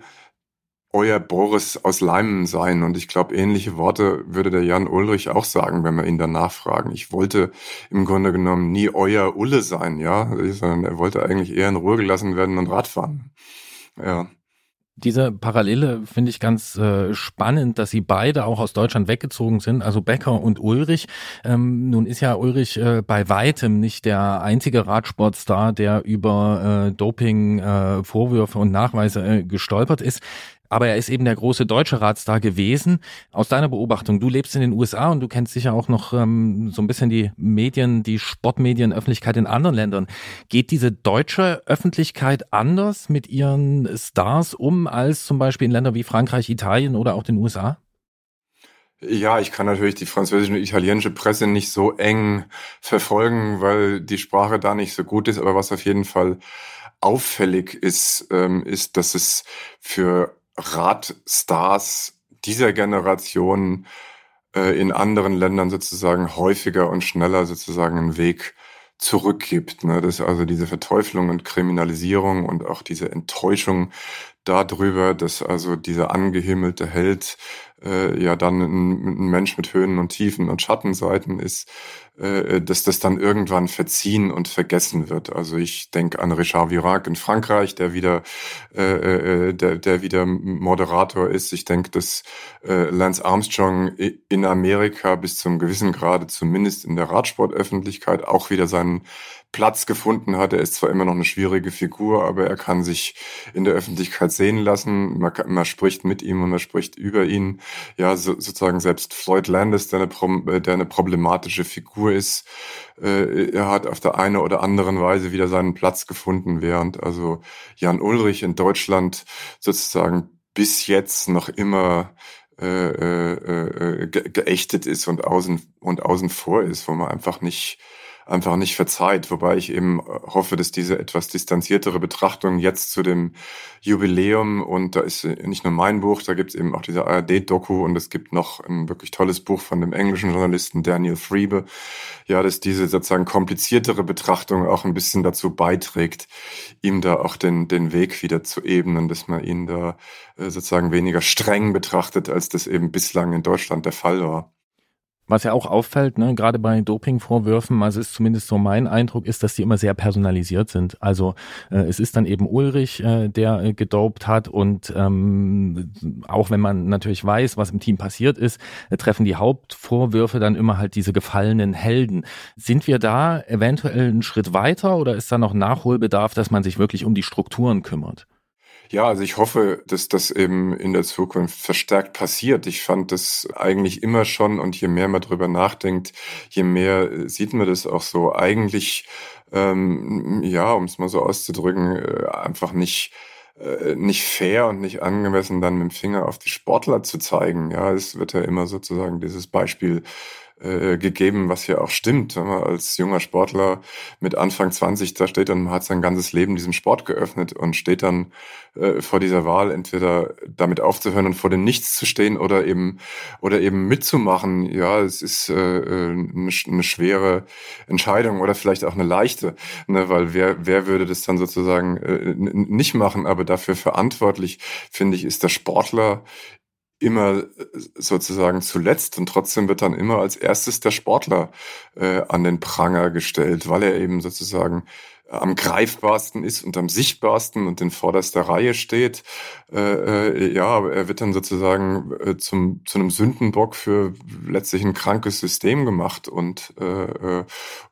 euer Boris aus Leimen sein. Und ich glaube, ähnliche Worte würde der Jan Ulrich auch sagen, wenn wir ihn danach fragen. Ich wollte im Grunde genommen nie euer Ulle sein, ja, sondern er wollte eigentlich eher in Ruhe gelassen werden und Radfahren. Ja. Diese Parallele finde ich ganz äh, spannend, dass sie beide auch aus Deutschland weggezogen sind, also Becker und Ulrich. Ähm, nun ist ja Ulrich äh, bei weitem nicht der einzige Radsportstar, der über äh, Doping-Vorwürfe äh, und Nachweise äh, gestolpert ist aber er ist eben der große deutsche Radstar gewesen. Aus deiner Beobachtung, du lebst in den USA und du kennst sicher auch noch ähm, so ein bisschen die Medien, die Sportmedienöffentlichkeit in anderen Ländern. Geht diese deutsche Öffentlichkeit anders mit ihren Stars um als zum Beispiel in Ländern wie Frankreich, Italien oder auch den USA? Ja, ich kann natürlich die französische und italienische Presse nicht so eng verfolgen, weil die Sprache da nicht so gut ist. Aber was auf jeden Fall auffällig ist, ähm, ist, dass es für Radstars dieser Generation äh, in anderen Ländern sozusagen häufiger und schneller sozusagen einen Weg zurückgibt. Ne? Das ist also diese Verteuflung und Kriminalisierung und auch diese Enttäuschung darüber, dass also dieser angehimmelte Held äh, ja dann ein, ein, Mensch mit Höhen und Tiefen und Schattenseiten ist, äh, dass das dann irgendwann verziehen und vergessen wird. Also ich denke an Richard Virac in Frankreich, der wieder, äh, äh, der, der wieder Moderator ist. Ich denke, dass äh, Lance Armstrong in Amerika bis zum gewissen Grade, zumindest in der Radsportöffentlichkeit, auch wieder seinen Platz gefunden hat. Er ist zwar immer noch eine schwierige Figur, aber er kann sich in der Öffentlichkeit sehen lassen. Man, kann, man spricht mit ihm und man spricht über ihn. Ja, so, sozusagen selbst Floyd Landis, der eine, äh, der eine problematische Figur ist, äh, er hat auf der eine oder anderen Weise wieder seinen Platz gefunden, während also Jan Ulrich in Deutschland sozusagen bis jetzt noch immer äh, äh, äh geächtet ist und außen und außen vor ist, wo man einfach nicht einfach nicht verzeiht. Wobei ich eben äh, hoffe, dass diese etwas distanziertere Betrachtung jetzt zu dem Jubiläum und da ist äh, nicht nur mein Buch, da gibt es eben auch diese ARD-Doku und es gibt noch ein wirklich tolles Buch von dem englischen Journalisten Daniel Friebe. Ja, dass diese sozusagen kompliziertere Betrachtung auch ein bisschen dazu beiträgt, ihm da auch den, den Weg wieder zu ebnen, dass man ihn da äh, sozusagen weniger streng betrachtet, als das eben bislang in Deutschland der Fall war. Was ja auch auffällt, ne, gerade bei Dopingvorwürfen, also ist zumindest so mein Eindruck, ist, dass die immer sehr personalisiert sind. Also äh, es ist dann eben Ulrich, äh, der äh, gedopt hat und ähm, auch wenn man natürlich weiß, was im Team passiert ist, äh, treffen die Hauptvorwürfe dann immer halt diese gefallenen Helden. Sind wir da eventuell einen Schritt weiter oder ist da noch Nachholbedarf, dass man sich wirklich um die Strukturen kümmert? Ja, also ich hoffe, dass das eben in der Zukunft verstärkt passiert. Ich fand das eigentlich immer schon und je mehr man drüber nachdenkt, je mehr sieht man das auch so. Eigentlich, ähm, ja, um es mal so auszudrücken, äh, einfach nicht äh, nicht fair und nicht angemessen, dann mit dem Finger auf die Sportler zu zeigen. Ja, es wird ja immer sozusagen dieses Beispiel äh, gegeben, was ja auch stimmt. Wenn man als junger Sportler mit Anfang 20 da steht und man hat sein ganzes Leben diesem Sport geöffnet und steht dann äh, vor dieser Wahl, entweder damit aufzuhören und vor dem Nichts zu stehen oder eben oder eben mitzumachen. Ja, es ist äh, eine, äh, eine schwere Entscheidung oder vielleicht auch eine leichte, ne? weil wer wer würde das dann sozusagen äh, nicht machen, aber dafür verantwortlich finde ich ist der Sportler immer äh, sozusagen zuletzt und trotzdem wird dann immer als erstes der Sportler äh, an den Pranger gestellt, weil er eben sozusagen am greifbarsten ist und am sichtbarsten und in vorderster Reihe steht. Äh, äh, ja, er wird dann sozusagen äh, zum, zu einem Sündenbock für letztlich ein krankes System gemacht und, äh, äh,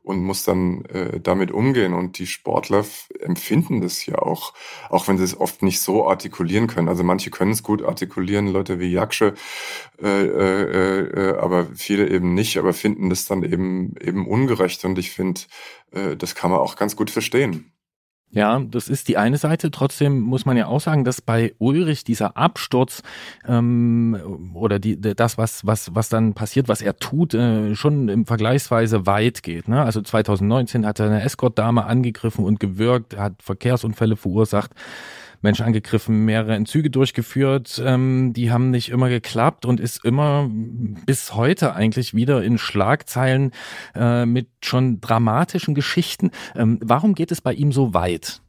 und muss dann äh, damit umgehen. Und die Sportler empfinden das ja auch, auch wenn sie es oft nicht so artikulieren können. Also manche können es gut artikulieren, Leute wie Jaksche, äh, aber viele eben nicht, aber finden das dann eben, eben ungerecht. Und ich finde, äh, das kann man auch ganz gut verstehen. Ja, das ist die eine Seite. Trotzdem muss man ja auch sagen, dass bei Ulrich dieser Absturz ähm, oder die, das, was, was, was dann passiert, was er tut, äh, schon im Vergleichsweise weit geht. Ne? Also 2019 hat er eine Escort-Dame angegriffen und gewürgt, hat Verkehrsunfälle verursacht. Menschen angegriffen, mehrere Entzüge durchgeführt. Ähm, die haben nicht immer geklappt und ist immer bis heute eigentlich wieder in Schlagzeilen äh, mit schon dramatischen Geschichten. Ähm, warum geht es bei ihm so weit?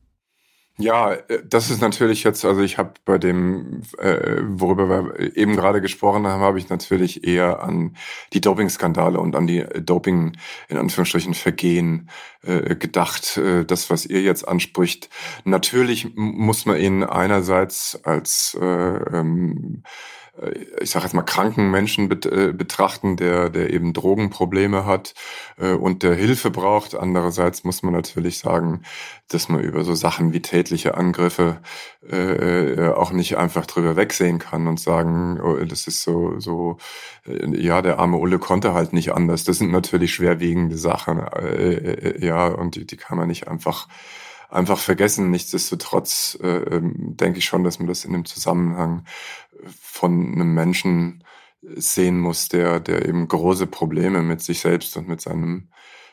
Ja, äh, das ist natürlich jetzt, also ich habe bei dem, äh, worüber wir eben gerade gesprochen haben, habe ich natürlich eher an die Doping-Skandale und an die Doping, in Anführungsstrichen, Vergehen äh, gedacht. Äh, das, was ihr jetzt anspricht. Natürlich muss man ihn einerseits als äh, ähm, äh, ich sage jetzt mal, kranken Menschen äh, betrachten, der, der eben Drogenprobleme hat äh, und der Hilfe braucht. Andererseits muss man natürlich sagen, dass man über so Sachen wie tätliche Angriffe äh, äh auch nicht einfach drüber wegsehen kann und sagen, oh, das ist so, so, äh, ja, der arme Ulle konnte halt nicht anders. Das sind natürlich schwerwiegende Sachen, äh, äh, ja, und die, die kann man nicht einfach einfach vergessen. Nichtsdestotrotz äh, ähm, denke ich schon, dass man das in dem Zusammenhang von einem Menschen sehen muss, der, der eben große Probleme mit sich selbst und mit seinem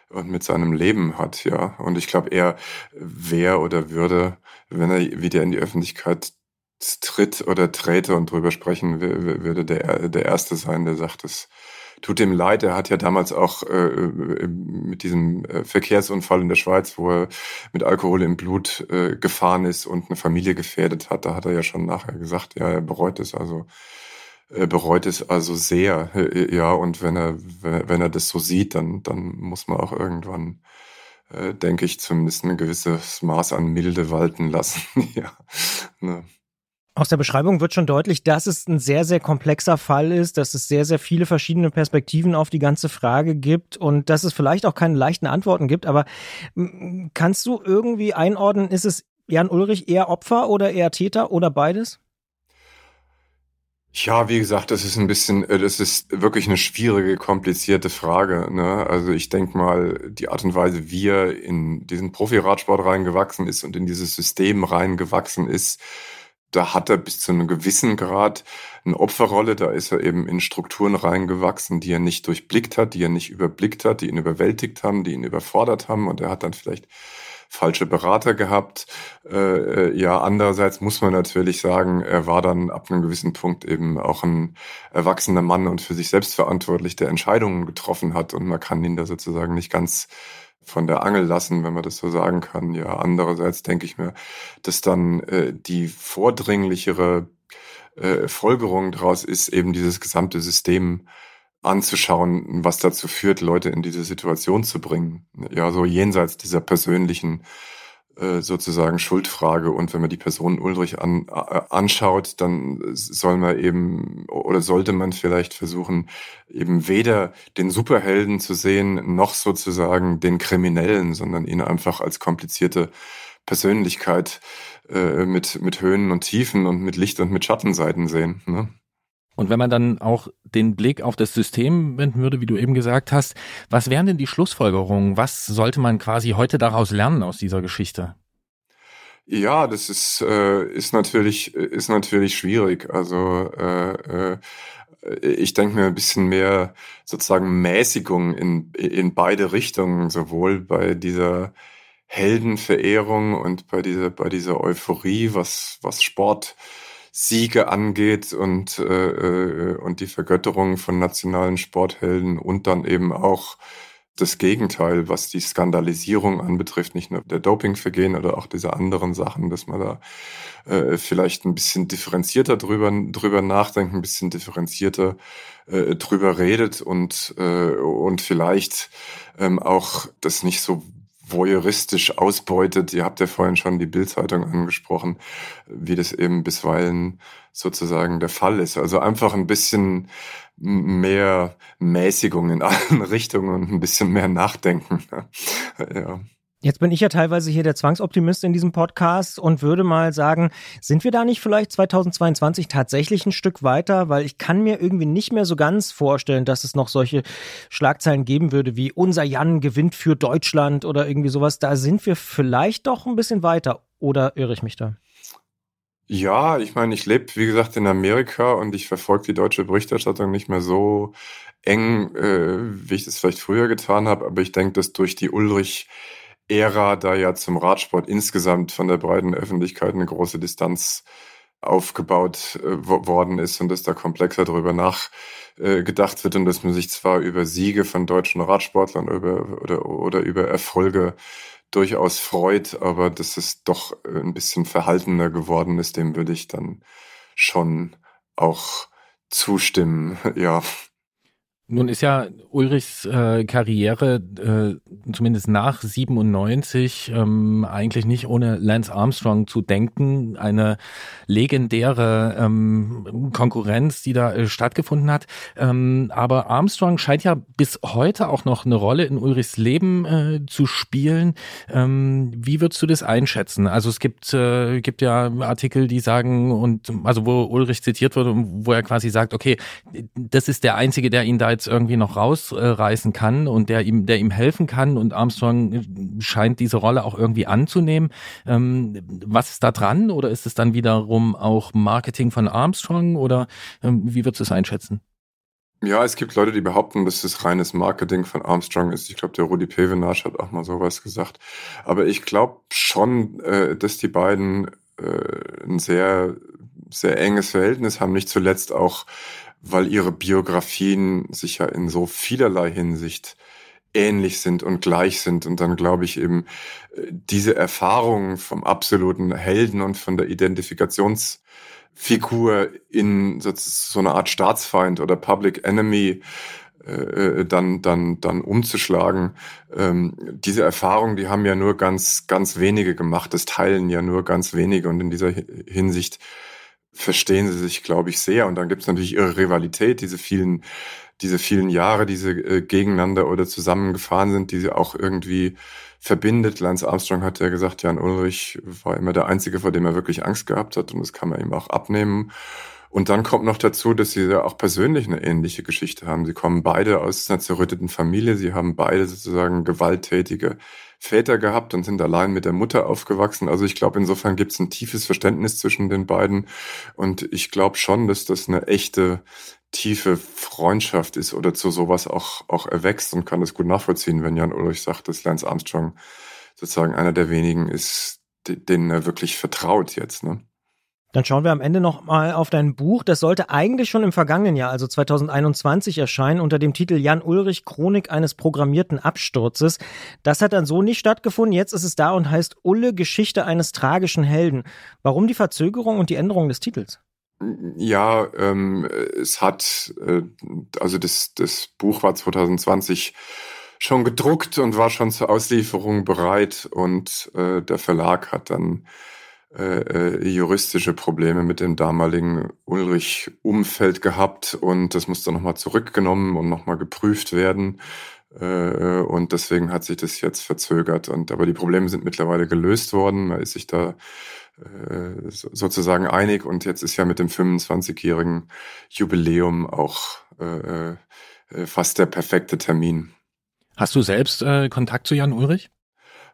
und mit seinem Leben hat, ja. Und ich glaube, er wäre oder würde, wenn er wieder in die Öffentlichkeit tritt oder träte und drüber sprechen, würde der, der Erste sein, der sagt, es tut ihm leid. Er hat ja damals auch äh, mit diesem äh, Verkehrsunfall in der Schweiz, wo er mit Alkohol im Blut äh, gefahren ist und eine Familie gefährdet hat, da hat er ja schon nachher gesagt, ja, er bereut es. Also äh, bereut es also sehr. Äh, ja, und wenn er, wenn er das so sieht, dann, dann muss man auch irgendwann, äh, denke ich, zumindest ein gewisses Maß an Milde walten lassen. ja. Ne. Aus der Beschreibung wird schon deutlich, dass es ein sehr, sehr komplexer Fall ist, dass es sehr, sehr viele verschiedene Perspektiven auf die ganze Frage gibt und dass es vielleicht auch keine leichten Antworten gibt. Aber kannst du irgendwie einordnen, ist es Jan Ulrich eher Opfer oder eher Täter oder beides? Ja, wie gesagt, das ist ein bisschen, äh, das ist wirklich eine schwierige, komplizierte Frage. Ne? Also ich denke mal, die Art und Weise, wie er in diesen Profi-Radsport reingewachsen ist und in dieses System reingewachsen ist, da hat er bis zu einem gewissen Grad eine Opferrolle. Da ist er eben in Strukturen reingewachsen, die er nicht durchblickt hat, die er nicht überblickt hat, die ihn überwältigt haben, die ihn überfordert haben. Und er hat dann vielleicht falsche Berater gehabt. Äh, ja, andererseits muss man natürlich sagen, er war dann ab einem gewissen Punkt eben auch ein erwachsener Mann und für sich selbst verantwortlich, der Entscheidungen getroffen hat. Und man kann ihn da sozusagen nicht ganz von der Angel lassen, wenn man das so sagen kann. Ja, andererseits denke ich mir, dass dann äh, die vordringlichere äh, Folgerung daraus ist, eben dieses gesamte System anzuschauen, was dazu führt, Leute in diese Situation zu bringen. Ja, so jenseits dieser persönlichen sozusagen Schuldfrage. Und wenn man die Person Ulrich an, äh, anschaut, dann soll man eben oder sollte man vielleicht versuchen, eben weder den Superhelden zu sehen, noch sozusagen den Kriminellen, sondern ihn einfach als komplizierte Persönlichkeit äh, mit, mit Höhen und Tiefen und mit Licht und mit Schattenseiten sehen. Ne? Und wenn man dann auch den Blick auf das System wenden würde, wie du eben gesagt hast, was wären denn die Schlussfolgerungen? Was sollte man quasi heute daraus lernen aus dieser Geschichte? Ja, das ist, äh, ist natürlich, ist natürlich schwierig. Also äh, äh, ich denke mir ein bisschen mehr sozusagen Mäßigung in, in beide Richtungen, sowohl bei dieser Heldenverehrung und bei dieser, bei dieser Euphorie, was, was Sport Siege angeht und, äh, äh, und die Vergötterung von nationalen Sporthelden und dann eben auch das Gegenteil, was die Skandalisierung anbetrifft, nicht nur der Dopingvergehen oder auch diese anderen Sachen, dass man da äh, vielleicht ein bisschen differenzierter drüber, drüber nachdenkt, ein bisschen differenzierter äh, drüber redet und, äh, und vielleicht ähm, auch das nicht so voyeuristisch ausbeutet. Ihr habt ja vorhin schon die Bildzeitung angesprochen, wie das eben bisweilen sozusagen der Fall ist. Also einfach ein bisschen mehr Mäßigung in allen Richtungen und ein bisschen mehr Nachdenken. ja. Jetzt bin ich ja teilweise hier der Zwangsoptimist in diesem Podcast und würde mal sagen, sind wir da nicht vielleicht 2022 tatsächlich ein Stück weiter? Weil ich kann mir irgendwie nicht mehr so ganz vorstellen, dass es noch solche Schlagzeilen geben würde wie unser Jan gewinnt für Deutschland oder irgendwie sowas. Da sind wir vielleicht doch ein bisschen weiter. Oder irre ich mich da? Ja, ich meine, ich lebe, wie gesagt, in Amerika und ich verfolge die deutsche Berichterstattung nicht mehr so eng, äh, wie ich das vielleicht früher getan habe. Aber ich denke, dass durch die Ulrich Ära da ja zum Radsport insgesamt von der breiten Öffentlichkeit eine große Distanz aufgebaut äh, worden ist und dass da komplexer darüber nachgedacht äh, wird und dass man sich zwar über Siege von deutschen Radsportlern über, oder, oder über Erfolge durchaus freut, aber dass es doch äh, ein bisschen verhaltener geworden ist, dem würde ich dann schon auch zustimmen, ja. Nun ist ja Ulrichs äh, Karriere äh, zumindest nach 97 ähm, eigentlich nicht ohne Lance Armstrong zu denken. Eine legendäre ähm, Konkurrenz, die da äh, stattgefunden hat. Ähm, aber Armstrong scheint ja bis heute auch noch eine Rolle in Ulrichs Leben äh, zu spielen. Ähm, wie würdest du das einschätzen? Also es gibt äh, gibt ja Artikel, die sagen und also wo Ulrich zitiert wird und wo er quasi sagt, okay, das ist der einzige, der ihn da jetzt irgendwie noch rausreißen kann und der ihm, der ihm helfen kann und Armstrong scheint diese Rolle auch irgendwie anzunehmen. Ähm, was ist da dran oder ist es dann wiederum auch Marketing von Armstrong oder ähm, wie würdest du es einschätzen? Ja, es gibt Leute, die behaupten, dass es reines Marketing von Armstrong ist. Ich glaube, der Rudi Pevenage hat auch mal sowas gesagt. Aber ich glaube schon, äh, dass die beiden äh, ein sehr, sehr enges Verhältnis haben. Nicht zuletzt auch weil ihre Biografien sich ja in so vielerlei Hinsicht ähnlich sind und gleich sind. Und dann glaube ich eben, äh, diese Erfahrung vom absoluten Helden und von der Identifikationsfigur in so, eine Art Staatsfeind oder Public Enemy äh, dann dann dann umzuschlagen. Ähm, diese Erfahrung, die haben ja nur ganz ganz wenige gemacht. Das teilen ja nur ganz wenige und in dieser Hinsicht verstehen sie sich, glaube ich, sehr. Und dann gibt es natürlich ihre Rivalität, diese vielen diese vielen Jahre, die sie äh, gegeneinander oder zusammengefahren sind, die sie auch irgendwie verbindet. Lance Armstrong hat ja gesagt, Jan Ulrich war immer der Einzige, vor dem er wirklich Angst gehabt hat und das kann man ihm auch abnehmen. Und dann kommt noch dazu, dass sie ja auch persönlich eine ähnliche Geschichte haben. Sie kommen beide aus einer zerrütteten Familie. Sie haben beide sozusagen gewalttätige Väter gehabt und sind allein mit der Mutter aufgewachsen. Also ich glaube, insofern gibt es ein tiefes Verständnis zwischen den beiden. Und ich glaube schon, dass das eine echte, tiefe Freundschaft ist oder zu sowas auch, auch erwächst und kann das gut nachvollziehen, wenn Jan Ulrich sagt, dass Lance Armstrong sozusagen einer der wenigen ist, denen er wirklich vertraut jetzt. Ne? Dann schauen wir am Ende noch mal auf dein Buch. Das sollte eigentlich schon im vergangenen Jahr, also 2021, erscheinen unter dem Titel Jan Ulrich Chronik eines programmierten Absturzes. Das hat dann so nicht stattgefunden. Jetzt ist es da und heißt Ulle Geschichte eines tragischen Helden. Warum die Verzögerung und die Änderung des Titels? Ja, ähm, es hat, äh, also das, das Buch war 2020 schon gedruckt und war schon zur Auslieferung bereit und äh, der Verlag hat dann äh, äh, juristische Probleme mit dem damaligen Ulrich-Umfeld gehabt und das musste nochmal zurückgenommen und nochmal geprüft werden. Äh, und deswegen hat sich das jetzt verzögert. Und aber die Probleme sind mittlerweile gelöst worden. Man ist sich da äh, sozusagen einig und jetzt ist ja mit dem 25-jährigen Jubiläum auch äh, äh, fast der perfekte Termin. Hast du selbst äh, Kontakt zu Jan Ulrich?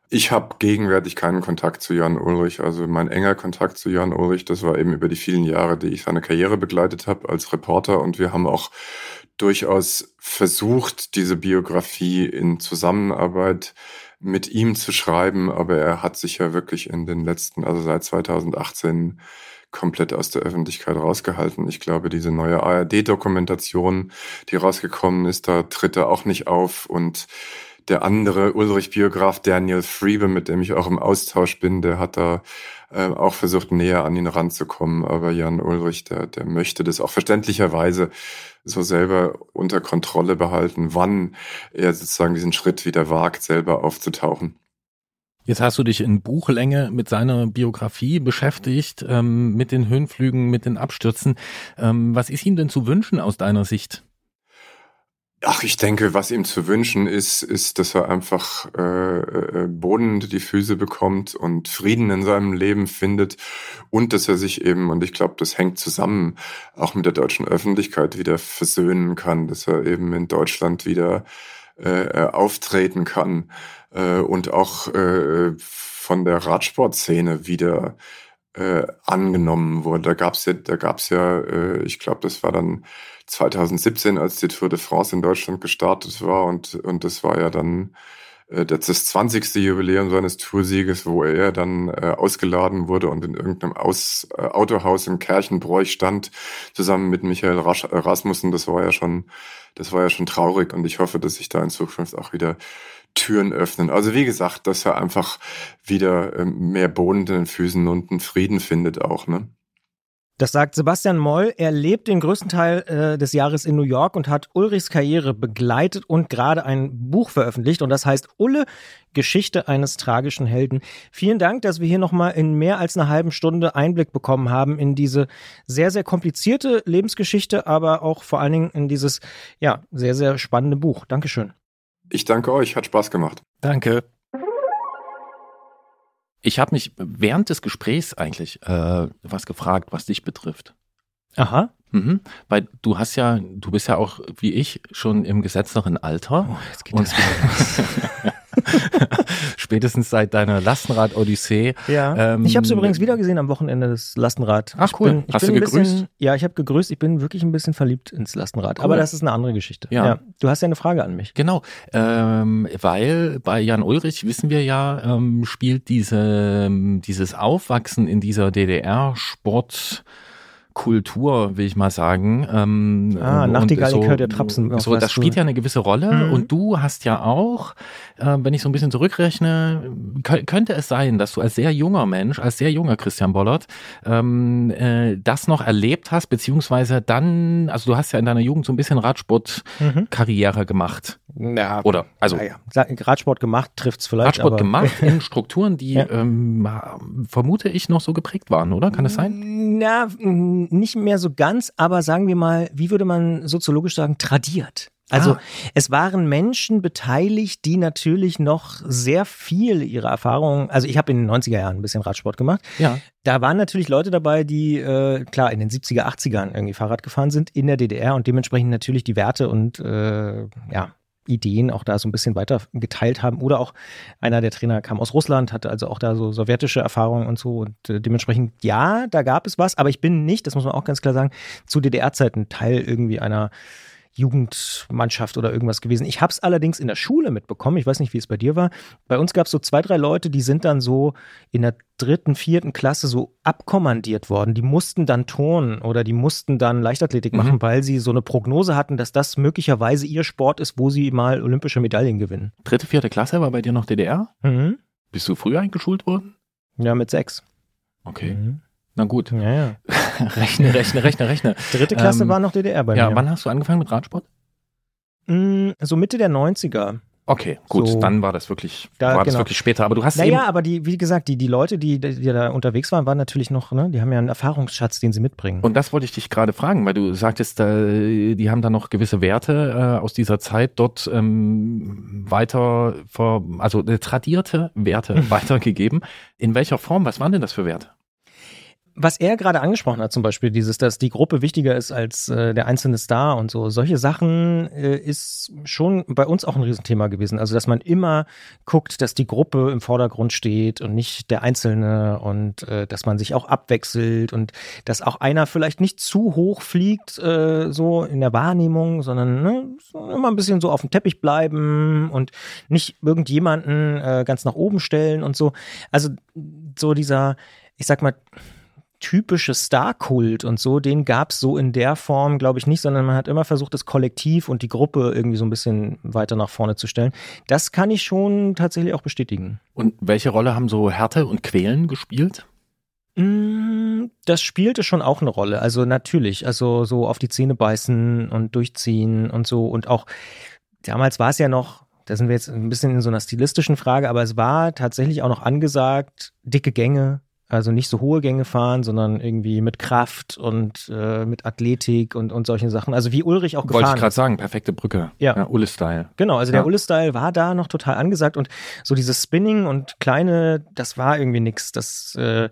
Ich habe gegenwärtig keinen Kontakt zu Jan Ulrich. Also mein enger Kontakt zu Jan Ulrich, das war eben über die vielen Jahre, die ich seine Karriere begleitet habe als Reporter. Und wir haben auch durchaus versucht, diese Biografie in Zusammenarbeit mit ihm zu schreiben. Aber er hat sich ja wirklich in den letzten, also seit 2018, komplett aus der Öffentlichkeit rausgehalten. Ich glaube, diese neue ARD-Dokumentation, die rausgekommen ist, da tritt er auch nicht auf und der andere Ulrich-Biograf Daniel Freebe, mit dem ich auch im Austausch bin, der hat da äh, auch versucht, näher an ihn ranzukommen. Aber Jan Ulrich, der, der möchte das auch verständlicherweise so selber unter Kontrolle behalten, wann er sozusagen diesen Schritt wieder wagt, selber aufzutauchen. Jetzt hast du dich in Buchlänge mit seiner Biografie beschäftigt, ähm, mit den Höhenflügen, mit den Abstürzen. Ähm, was ist ihm denn zu wünschen aus deiner Sicht? Ach, ich denke, was ihm zu wünschen ist, ist, dass er einfach äh, äh, Boden unter die Füße bekommt und Frieden in seinem Leben findet und dass er sich eben, und ich glaube, das hängt zusammen, auch mit der deutschen Öffentlichkeit wieder versöhnen kann, dass er eben in Deutschland wieder äh, äh auftreten kann äh, und auch äh, von der Radsportszene wieder äh, angenommen wurde. Da gab's ja, da gab's ja, äh, ich glaube, das war dann 2017, als die Tour de France in Deutschland gestartet war und, und das war ja dann äh, das 20. Jubiläum seines Toursieges, wo er dann äh, ausgeladen wurde und in irgendeinem Aus, äh, Autohaus in Kerchenbräuch stand, zusammen mit Michael Rasch, äh, Rasmussen. Das war ja schon, das war ja schon traurig und ich hoffe, dass sich da in Zukunft auch wieder Türen öffnen. Also wie gesagt, dass er einfach wieder äh, mehr Boden in den Füßen und einen Frieden findet auch, ne? Das sagt Sebastian Moll. Er lebt den größten Teil äh, des Jahres in New York und hat Ulrichs Karriere begleitet und gerade ein Buch veröffentlicht. Und das heißt Ulle, Geschichte eines tragischen Helden. Vielen Dank, dass wir hier nochmal in mehr als einer halben Stunde Einblick bekommen haben in diese sehr, sehr komplizierte Lebensgeschichte, aber auch vor allen Dingen in dieses, ja, sehr, sehr spannende Buch. Dankeschön. Ich danke euch, hat Spaß gemacht. Danke. Ich habe mich während des Gesprächs eigentlich äh, was gefragt, was dich betrifft. Aha. Mhm. Weil du hast ja, du bist ja auch wie ich schon im gesetzteren Alter. Oh, jetzt geht und Spätestens seit deiner Lastenrad-Odyssee. Ja. Ähm, ich habe es übrigens wieder gesehen am Wochenende das Lastenrad. Ach cool. Bin, hast du gegrüßt? Bisschen, ja, ich habe gegrüßt. Ich bin wirklich ein bisschen verliebt ins Lastenrad. Cool. Aber das ist eine andere Geschichte. Ja. ja. Du hast ja eine Frage an mich. Genau. Ähm, weil bei Jan Ulrich wissen wir ja, ähm, spielt diese, dieses Aufwachsen in dieser DDR-Sport Kultur, will ich mal sagen. Ähm, ah, Nachtigall so, hört der Trapsen. So, das spielt ja eine gewisse Rolle. Mhm. Und du hast ja auch, äh, wenn ich so ein bisschen zurückrechne, könnte es sein, dass du als sehr junger Mensch, als sehr junger Christian Bollert, ähm, äh, das noch erlebt hast, beziehungsweise dann, also du hast ja in deiner Jugend so ein bisschen Radsport-Karriere mhm. gemacht. Ja, Oder, also. Ja, ja. Radsport gemacht trifft's vielleicht. Radsport gemacht in Strukturen, die, ja. ähm, vermute ich, noch so geprägt waren, oder? Kann das sein? Na, nicht mehr so ganz, aber sagen wir mal, wie würde man soziologisch sagen, tradiert. Also ah. es waren Menschen beteiligt, die natürlich noch sehr viel ihrer Erfahrungen, also ich habe in den 90er Jahren ein bisschen Radsport gemacht. Ja. Da waren natürlich Leute dabei, die äh, klar in den 70er, 80ern irgendwie Fahrrad gefahren sind in der DDR und dementsprechend natürlich die Werte und äh, ja, Ideen auch da so ein bisschen weiter geteilt haben. Oder auch einer der Trainer kam aus Russland, hatte also auch da so sowjetische Erfahrungen und so. Und äh, dementsprechend, ja, da gab es was, aber ich bin nicht, das muss man auch ganz klar sagen, zu DDR-Zeiten Teil irgendwie einer Jugendmannschaft oder irgendwas gewesen. Ich habe es allerdings in der Schule mitbekommen. Ich weiß nicht, wie es bei dir war. Bei uns gab es so zwei, drei Leute, die sind dann so in der dritten, vierten Klasse so abkommandiert worden. Die mussten dann turnen oder die mussten dann Leichtathletik machen, mhm. weil sie so eine Prognose hatten, dass das möglicherweise ihr Sport ist, wo sie mal olympische Medaillen gewinnen. Dritte, vierte Klasse war bei dir noch DDR? Mhm. Bist du früher eingeschult worden? Ja, mit sechs. Okay. Mhm. Na gut. Ja, ja. rechne, rechne, rechne, rechne. Dritte Klasse ähm, war noch DDR bei ja, mir. Ja, wann hast du angefangen mit Radsport? Mm, so Mitte der 90er. Okay, gut, so, dann war das wirklich, da, war das genau. wirklich später. Aber du hast naja, aber die, wie gesagt, die, die Leute, die, die da unterwegs waren, waren natürlich noch, ne, die haben ja einen Erfahrungsschatz, den sie mitbringen. Und das wollte ich dich gerade fragen, weil du sagtest, äh, die haben da noch gewisse Werte äh, aus dieser Zeit dort ähm, weiter, vor, also äh, tradierte Werte weitergegeben. In welcher Form? Was waren denn das für Werte? Was er gerade angesprochen hat, zum Beispiel dieses, dass die Gruppe wichtiger ist als äh, der einzelne Star und so, solche Sachen äh, ist schon bei uns auch ein Riesenthema gewesen. Also, dass man immer guckt, dass die Gruppe im Vordergrund steht und nicht der Einzelne und äh, dass man sich auch abwechselt und dass auch einer vielleicht nicht zu hoch fliegt, äh, so in der Wahrnehmung, sondern ne, immer ein bisschen so auf dem Teppich bleiben und nicht irgendjemanden äh, ganz nach oben stellen und so. Also, so dieser, ich sag mal, typische Star-Kult und so, den gab es so in der Form, glaube ich, nicht, sondern man hat immer versucht, das Kollektiv und die Gruppe irgendwie so ein bisschen weiter nach vorne zu stellen. Das kann ich schon tatsächlich auch bestätigen. Und welche Rolle haben so Härte und Quälen gespielt? Mm, das spielte schon auch eine Rolle. Also natürlich, also so auf die Zähne beißen und durchziehen und so. Und auch damals war es ja noch, da sind wir jetzt ein bisschen in so einer stilistischen Frage, aber es war tatsächlich auch noch angesagt, dicke Gänge, also nicht so hohe Gänge fahren, sondern irgendwie mit Kraft und äh, mit Athletik und, und solchen Sachen. Also wie Ulrich auch gefahren Wollte ich gerade sagen, perfekte Brücke. Ja. ja Ulle-Style. Genau, also ja. der Ulle-Style war da noch total angesagt und so dieses Spinning und kleine, das war irgendwie nix. Das, äh,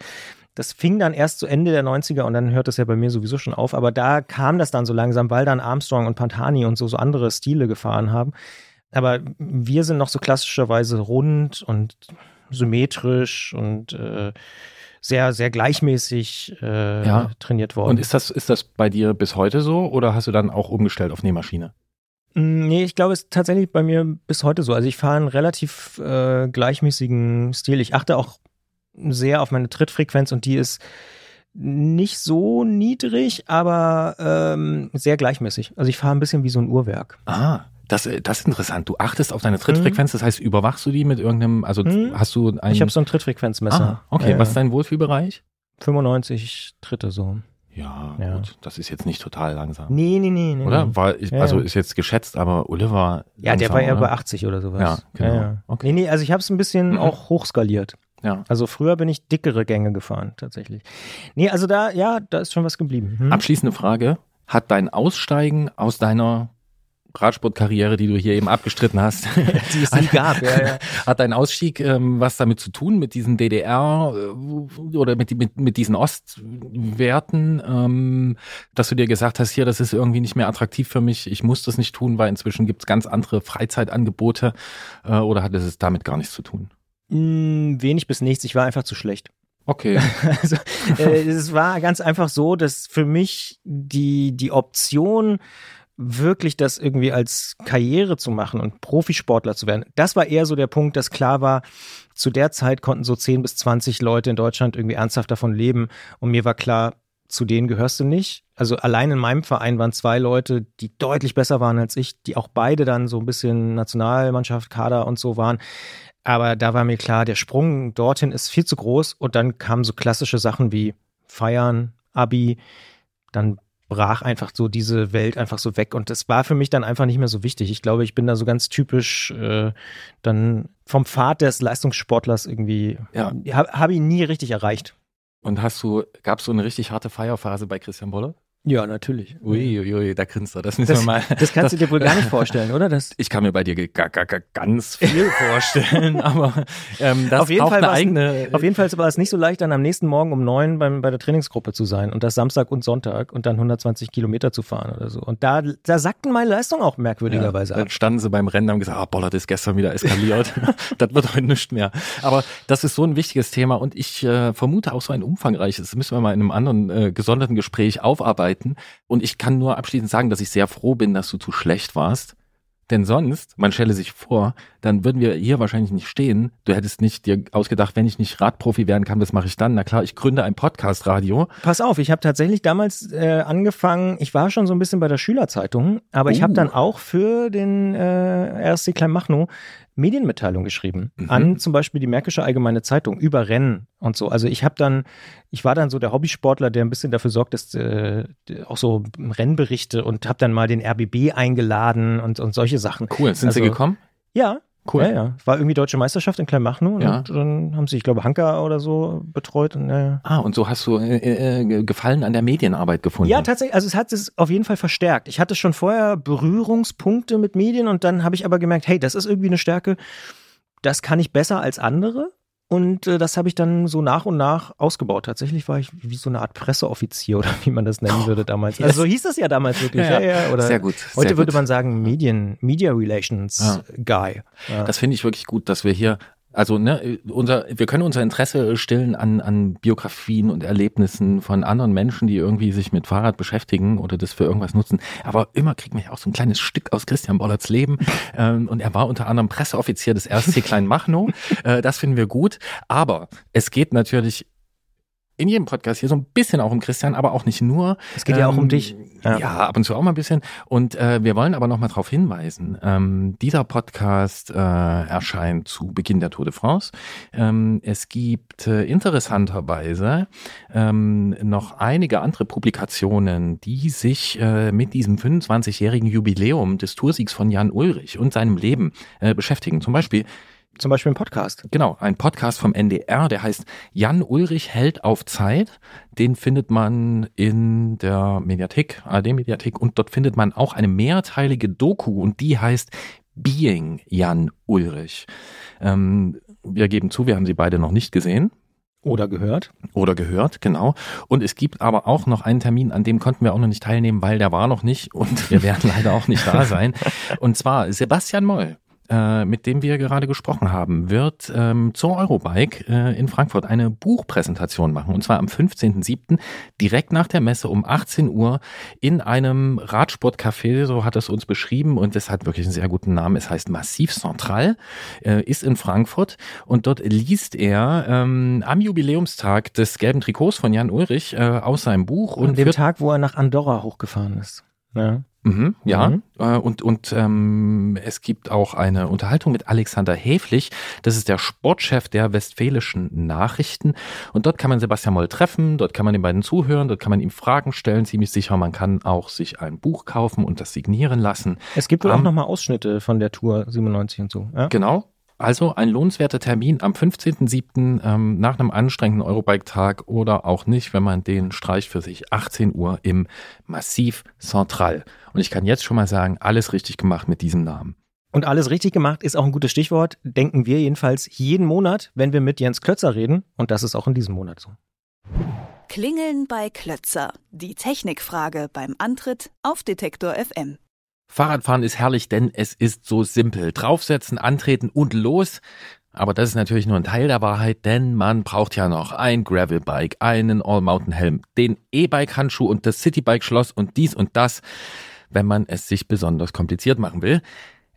das fing dann erst zu Ende der 90er und dann hört es ja bei mir sowieso schon auf. Aber da kam das dann so langsam, weil dann Armstrong und Pantani und so, so andere Stile gefahren haben. Aber wir sind noch so klassischerweise rund und symmetrisch und äh, sehr, sehr gleichmäßig äh, ja. trainiert worden. Und ist das, ist das bei dir bis heute so oder hast du dann auch umgestellt auf Nähmaschine? Mm, nee, ich glaube, es ist tatsächlich bei mir bis heute so. Also ich fahre einen relativ äh, gleichmäßigen Stil. Ich achte auch sehr auf meine Trittfrequenz und die ist nicht so niedrig, aber ähm, sehr gleichmäßig. Also ich fahre ein bisschen wie so ein Uhrwerk. Ah, das, äh, das ist interessant. Du achtest auf deine Trittfrequenz, das heißt, überwachst du die mit irgendeinem, also hm. hast du ein. Ich habe so ein Trittfrequenzmesser. Ah, okay, ja, was ist dein Wohlfühlbereich? 95 Tritte so. Ja, ja, gut, das ist jetzt nicht total langsam. Nee, nee, nee. nee oder? War, ich, also ist jetzt geschätzt, aber Ulle war. Ja, der war eher bei 80 oder sowas. Ja, genau. Ja, okay. Nee, nee, also ich habe es ein bisschen mhm. auch hochskaliert. Ja. Also früher bin ich dickere Gänge gefahren, tatsächlich. Nee, also da, ja, da ist schon was geblieben. Hm? Abschließende Frage. Hat dein Aussteigen aus deiner Radsportkarriere, die du hier eben abgestritten hast, die es nie gab, ja, ja. hat dein Ausstieg ähm, was damit zu tun mit diesen DDR äh, oder mit, mit, mit diesen Ostwerten, ähm, dass du dir gesagt hast, hier, das ist irgendwie nicht mehr attraktiv für mich, ich muss das nicht tun, weil inzwischen gibt es ganz andere Freizeitangebote äh, oder hat es damit gar nichts zu tun? Mm, wenig bis nichts, ich war einfach zu schlecht. Okay. Also, äh, es war ganz einfach so, dass für mich die, die Option, wirklich das irgendwie als Karriere zu machen und Profisportler zu werden. Das war eher so der Punkt, dass klar war, zu der Zeit konnten so 10 bis 20 Leute in Deutschland irgendwie ernsthaft davon leben. Und mir war klar, zu denen gehörst du nicht. Also allein in meinem Verein waren zwei Leute, die deutlich besser waren als ich, die auch beide dann so ein bisschen Nationalmannschaft, Kader und so waren. Aber da war mir klar, der Sprung dorthin ist viel zu groß und dann kamen so klassische Sachen wie Feiern, Abi, dann brach einfach so diese Welt einfach so weg und das war für mich dann einfach nicht mehr so wichtig. Ich glaube, ich bin da so ganz typisch äh, dann vom Pfad des Leistungssportlers irgendwie, ja. habe hab ihn nie richtig erreicht. Und hast du, gab es so eine richtig harte Feierphase bei Christian Bolle? Ja, natürlich. Uiuiui, ui, da grinst er. Das müssen das, wir mal. Das kannst das, du dir wohl gar nicht vorstellen, oder? Das ich kann mir bei dir ganz viel vorstellen, aber ähm, das auf jeden Fall eine eigene. Auf jeden Fall war es nicht so leicht, dann am nächsten Morgen um neun beim, bei der Trainingsgruppe zu sein und das Samstag und Sonntag und dann 120 Kilometer zu fahren oder so. Und da, da sackten meine Leistungen auch merkwürdigerweise ja, Dann standen sie beim Rennen und haben gesagt, ah, Bollert ist gestern wieder eskaliert. das wird heute nicht mehr. Aber das ist so ein wichtiges Thema und ich äh, vermute auch so ein umfangreiches. Das müssen wir mal in einem anderen äh, gesonderten Gespräch aufarbeiten. Und ich ich kann nur abschließend sagen, dass ich sehr froh bin, dass du zu schlecht warst. Denn sonst, man stelle sich vor, dann würden wir hier wahrscheinlich nicht stehen. Du hättest nicht dir ausgedacht, wenn ich nicht Radprofi werden kann, was mache ich dann? Na klar, ich gründe ein Podcast-Radio. Pass auf, ich habe tatsächlich damals äh, angefangen, ich war schon so ein bisschen bei der Schülerzeitung, aber uh. ich habe dann auch für den äh, RSC Kleinmachnow Medienmitteilung geschrieben mhm. an zum Beispiel die Märkische Allgemeine Zeitung über Rennen und so. Also ich habe dann, ich war dann so der Hobbysportler, der ein bisschen dafür sorgt, dass äh, auch so Rennberichte und habe dann mal den RBB eingeladen und, und solche Sachen. Cool, sind also, sie gekommen? Ja, Cool. Ja, ja. War irgendwie Deutsche Meisterschaft in Kleinmachnow ja. und dann haben sie, ich glaube, Hanka oder so betreut. Und, ja. Ah, und so hast du äh, äh, Gefallen an der Medienarbeit gefunden? Ja, tatsächlich. Also es hat es auf jeden Fall verstärkt. Ich hatte schon vorher Berührungspunkte mit Medien und dann habe ich aber gemerkt, hey, das ist irgendwie eine Stärke. Das kann ich besser als andere. Und äh, das habe ich dann so nach und nach ausgebaut. Tatsächlich war ich wie so eine Art Presseoffizier oder wie man das nennen würde damals. Yes. Also so hieß das ja damals wirklich. Ja, ja. ja oder sehr gut. Heute sehr würde man sagen Medien, Media Relations. Guy. Das finde ich wirklich gut, dass wir hier also ne, unser, wir können unser Interesse stillen an, an Biografien und Erlebnissen von anderen Menschen, die irgendwie sich mit Fahrrad beschäftigen oder das für irgendwas nutzen. Aber immer kriegt man ja auch so ein kleines Stück aus Christian Bollerts Leben. Ähm, und er war unter anderem Presseoffizier des RSC Kleinmachnow. Äh, das finden wir gut. Aber es geht natürlich in jedem Podcast hier so ein bisschen auch um Christian, aber auch nicht nur. Es geht ähm, ja auch um ähm, dich. Ja. ja. ab und zu auch mal ein bisschen. Und äh, wir wollen aber noch mal darauf hinweisen, ähm, dieser Podcast äh, erscheint zu Beginn der Tour de France. Ähm, es gibt äh, interessanterweise ähm, noch einige andere Publikationen, die sich äh, mit diesem 25-jährigen Jubiläum des Toursiegs von Jan Ulrich und seinem Leben äh, beschäftigen. Zum Beispiel zum Beispiel ein Podcast. Genau, ein Podcast vom NDR, der heißt Jan Ulrich hält auf Zeit. Den findet man in der Mediathek, ARD-Mediathek und dort findet man auch eine mehrteilige Doku und die heißt Being Jan Ulrich. Ähm, wir geben zu, wir haben sie beide noch nicht gesehen. Oder gehört. Oder gehört, genau. Und es gibt aber auch noch einen Termin, an dem konnten wir auch noch nicht teilnehmen, weil der war noch nicht und wir werden leider auch nicht da sein. Und zwar Sebastian Moll äh, mit dem wir gerade gesprochen haben, wird ähm, zur Eurobike äh, in Frankfurt eine Buchpräsentation machen. Und zwar am 15.07. direkt nach der Messe um 18 Uhr in einem Radsportcafé, so hat es uns beschrieben. Und es hat wirklich einen sehr guten Namen. Es heißt Massiv Central, äh, ist in Frankfurt. Und dort liest er ähm, am Jubiläumstag des gelben Trikots von Jan Ulrich äh, aus seinem Buch. Und, und dem Tag, wo er nach Andorra hochgefahren ist. Ja. Mhm, ja, mhm. Äh, und, und ähm, es gibt auch eine Unterhaltung mit Alexander Häflich. Das ist der Sportchef der Westfälischen Nachrichten. Und dort kann man Sebastian Moll treffen, dort kann man den beiden zuhören, dort kann man ihm Fragen stellen, ziemlich sicher. Man kann auch sich ein Buch kaufen und das signieren lassen. Es gibt wohl um, auch nochmal Ausschnitte von der Tour 97 und so. Ja? Genau, also ein lohnenswerter Termin am 15.07. Ähm, nach einem anstrengenden Eurobike-Tag oder auch nicht, wenn man den streicht für sich 18 Uhr im Massiv Central. Und ich kann jetzt schon mal sagen, alles richtig gemacht mit diesem Namen. Und alles richtig gemacht ist auch ein gutes Stichwort, denken wir jedenfalls jeden Monat, wenn wir mit Jens Klötzer reden. Und das ist auch in diesem Monat so. Klingeln bei Klötzer. Die Technikfrage beim Antritt auf Detektor FM. Fahrradfahren ist herrlich, denn es ist so simpel. Draufsetzen, antreten und los. Aber das ist natürlich nur ein Teil der Wahrheit, denn man braucht ja noch ein Gravelbike, einen All-Mountain-Helm, den E-Bike-Handschuh und das Citybike-Schloss und dies und das, wenn man es sich besonders kompliziert machen will.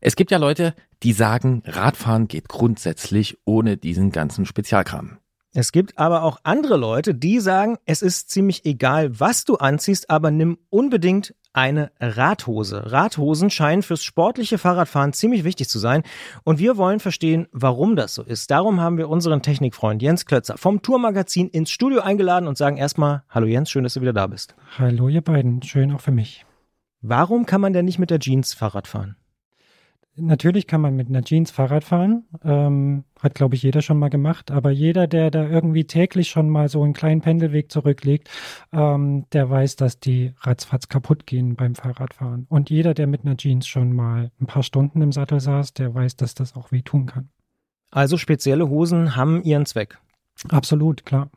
Es gibt ja Leute, die sagen, Radfahren geht grundsätzlich ohne diesen ganzen Spezialkram. Es gibt aber auch andere Leute, die sagen, es ist ziemlich egal, was du anziehst, aber nimm unbedingt eine Radhose. Radhosen scheinen fürs sportliche Fahrradfahren ziemlich wichtig zu sein und wir wollen verstehen, warum das so ist. Darum haben wir unseren Technikfreund Jens Klötzer vom Tourmagazin ins Studio eingeladen und sagen erstmal, hallo Jens, schön, dass du wieder da bist. Hallo ihr beiden, schön auch für mich. Warum kann man denn nicht mit der Jeans Fahrrad fahren? Natürlich kann man mit einer Jeans Fahrrad fahren. Ähm, hat, glaube ich, jeder schon mal gemacht. Aber jeder, der da irgendwie täglich schon mal so einen kleinen Pendelweg zurücklegt, ähm, der weiß, dass die ratzfatz kaputt gehen beim Fahrradfahren. Und jeder, der mit einer Jeans schon mal ein paar Stunden im Sattel saß, der weiß, dass das auch wehtun kann. Also spezielle Hosen haben ihren Zweck. Absolut, klar.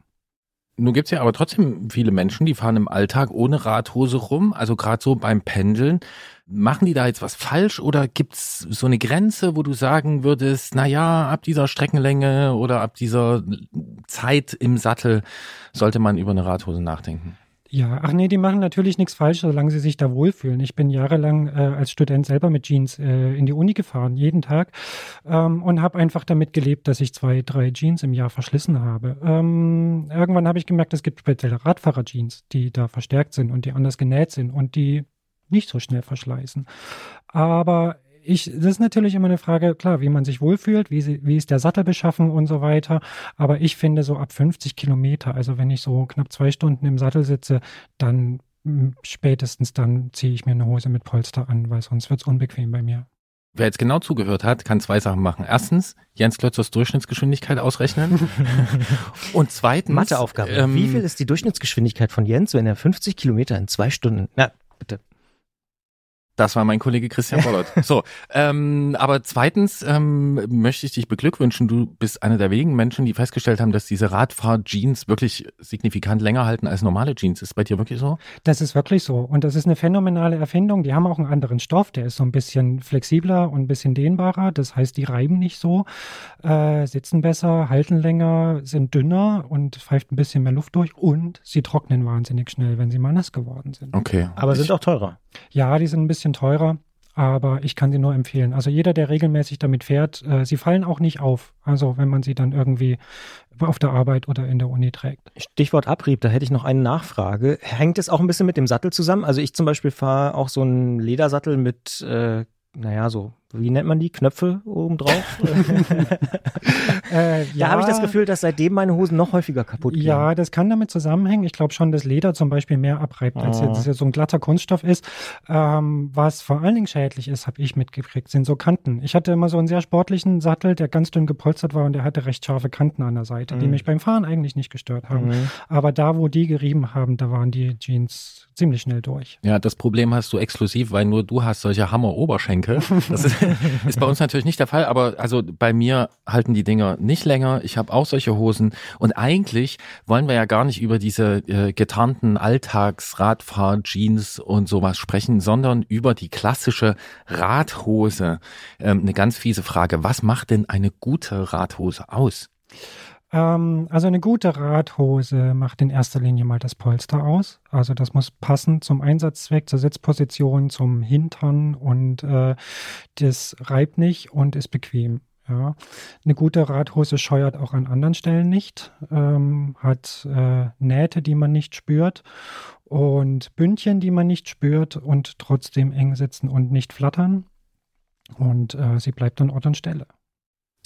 Nun gibt's ja aber trotzdem viele Menschen, die fahren im Alltag ohne Radhose rum, also gerade so beim Pendeln. Machen die da jetzt was falsch oder gibt's so eine Grenze, wo du sagen würdest, na ja, ab dieser Streckenlänge oder ab dieser Zeit im Sattel sollte man über eine Radhose nachdenken? Ja, ach nee, die machen natürlich nichts falsch, solange sie sich da wohlfühlen. Ich bin jahrelang äh, als Student selber mit Jeans äh, in die Uni gefahren, jeden Tag, ähm, und habe einfach damit gelebt, dass ich zwei, drei Jeans im Jahr verschlissen habe. Ähm, irgendwann habe ich gemerkt, es gibt spezielle Radfahrer-Jeans, die da verstärkt sind und die anders genäht sind und die nicht so schnell verschleißen. Aber ich, das ist natürlich immer eine Frage, klar, wie man sich wohlfühlt, wie, sie, wie ist der Sattel beschaffen und so weiter. Aber ich finde so ab 50 Kilometer, also wenn ich so knapp zwei Stunden im Sattel sitze, dann hm, spätestens dann ziehe ich mir eine Hose mit Polster an, weil sonst wird es unbequem bei mir. Wer jetzt genau zugehört hat, kann zwei Sachen machen. Erstens, Jens Klötzers Durchschnittsgeschwindigkeit ausrechnen. Und zweitens. Matheaufgabe. Ähm, Wie viel ist die Durchschnittsgeschwindigkeit von Jens, wenn er 50 Kilometer in zwei Stunden. Na, bitte. Das war mein Kollege Christian Bollert. So, ähm, aber zweitens ähm, möchte ich dich beglückwünschen. Du bist einer der wenigen Menschen, die festgestellt haben, dass diese Radfahr-Jeans wirklich signifikant länger halten als normale Jeans. Ist bei dir wirklich so? Das ist wirklich so. Und das ist eine phänomenale Erfindung. Die haben auch einen anderen Stoff. Der ist so ein bisschen flexibler und ein bisschen dehnbarer. Das heißt, die reiben nicht so, äh, sitzen besser, halten länger, sind dünner und pfeift ein bisschen mehr Luft durch. Und sie trocknen wahnsinnig schnell, wenn sie mal nass geworden sind. Okay. Aber sind auch teurer. Ja, die sind ein bisschen teurer, aber ich kann sie nur empfehlen. Also jeder, der regelmäßig damit fährt, äh, sie fallen auch nicht auf. Also wenn man sie dann irgendwie auf der Arbeit oder in der Uni trägt. Stichwort Abrieb, da hätte ich noch eine Nachfrage. Hängt es auch ein bisschen mit dem Sattel zusammen? Also ich zum Beispiel fahre auch so einen Ledersattel mit, äh, naja, so wie nennt man die? Knöpfe obendrauf? äh, ja, da habe ich das Gefühl, dass seitdem meine Hosen noch häufiger kaputt gehen. Ja, das kann damit zusammenhängen. Ich glaube schon, dass Leder zum Beispiel mehr abreibt, als jetzt, jetzt so ein glatter Kunststoff ist. Ähm, was vor allen Dingen schädlich ist, habe ich mitgekriegt, sind so Kanten. Ich hatte immer so einen sehr sportlichen Sattel, der ganz dünn gepolstert war und der hatte recht scharfe Kanten an der Seite, mhm. die mich beim Fahren eigentlich nicht gestört haben. Mhm. Aber da, wo die gerieben haben, da waren die Jeans ziemlich schnell durch. Ja, das Problem hast du exklusiv, weil nur du hast solche Hammer-Oberschenkel. Das ist ist bei uns natürlich nicht der Fall, aber also bei mir halten die Dinger nicht länger. Ich habe auch solche Hosen und eigentlich wollen wir ja gar nicht über diese äh, getarnten Alltags-Radfahr-Jeans und sowas sprechen, sondern über die klassische Radhose. Ähm, eine ganz fiese Frage. Was macht denn eine gute Radhose aus? Ähm, also eine gute Radhose macht in erster Linie mal das Polster aus. Also das muss passen zum Einsatzzweck, zur Sitzposition, zum Hintern und äh, das reibt nicht und ist bequem. Ja. Eine gute Radhose scheuert auch an anderen Stellen nicht, ähm, hat äh, Nähte, die man nicht spürt und Bündchen, die man nicht spürt und trotzdem eng sitzen und nicht flattern. Und äh, sie bleibt an Ort und Stelle.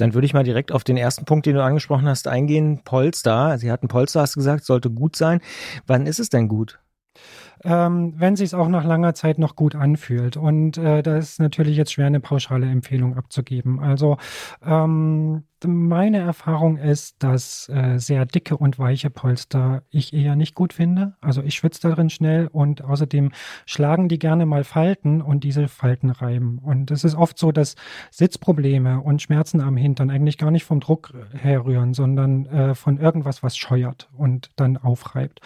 Dann würde ich mal direkt auf den ersten Punkt, den du angesprochen hast, eingehen. Polster. Sie hatten Polster, hast du gesagt, sollte gut sein. Wann ist es denn gut? ähm, wenn sich es auch nach langer Zeit noch gut anfühlt. Und äh, da ist natürlich jetzt schwer, eine pauschale Empfehlung abzugeben. Also ähm, meine Erfahrung ist, dass äh, sehr dicke und weiche Polster ich eher nicht gut finde. Also ich schwitze darin schnell und außerdem schlagen die gerne mal Falten und diese Falten reiben. Und es ist oft so, dass Sitzprobleme und Schmerzen am Hintern eigentlich gar nicht vom Druck herrühren, sondern äh, von irgendwas, was scheuert und dann aufreibt.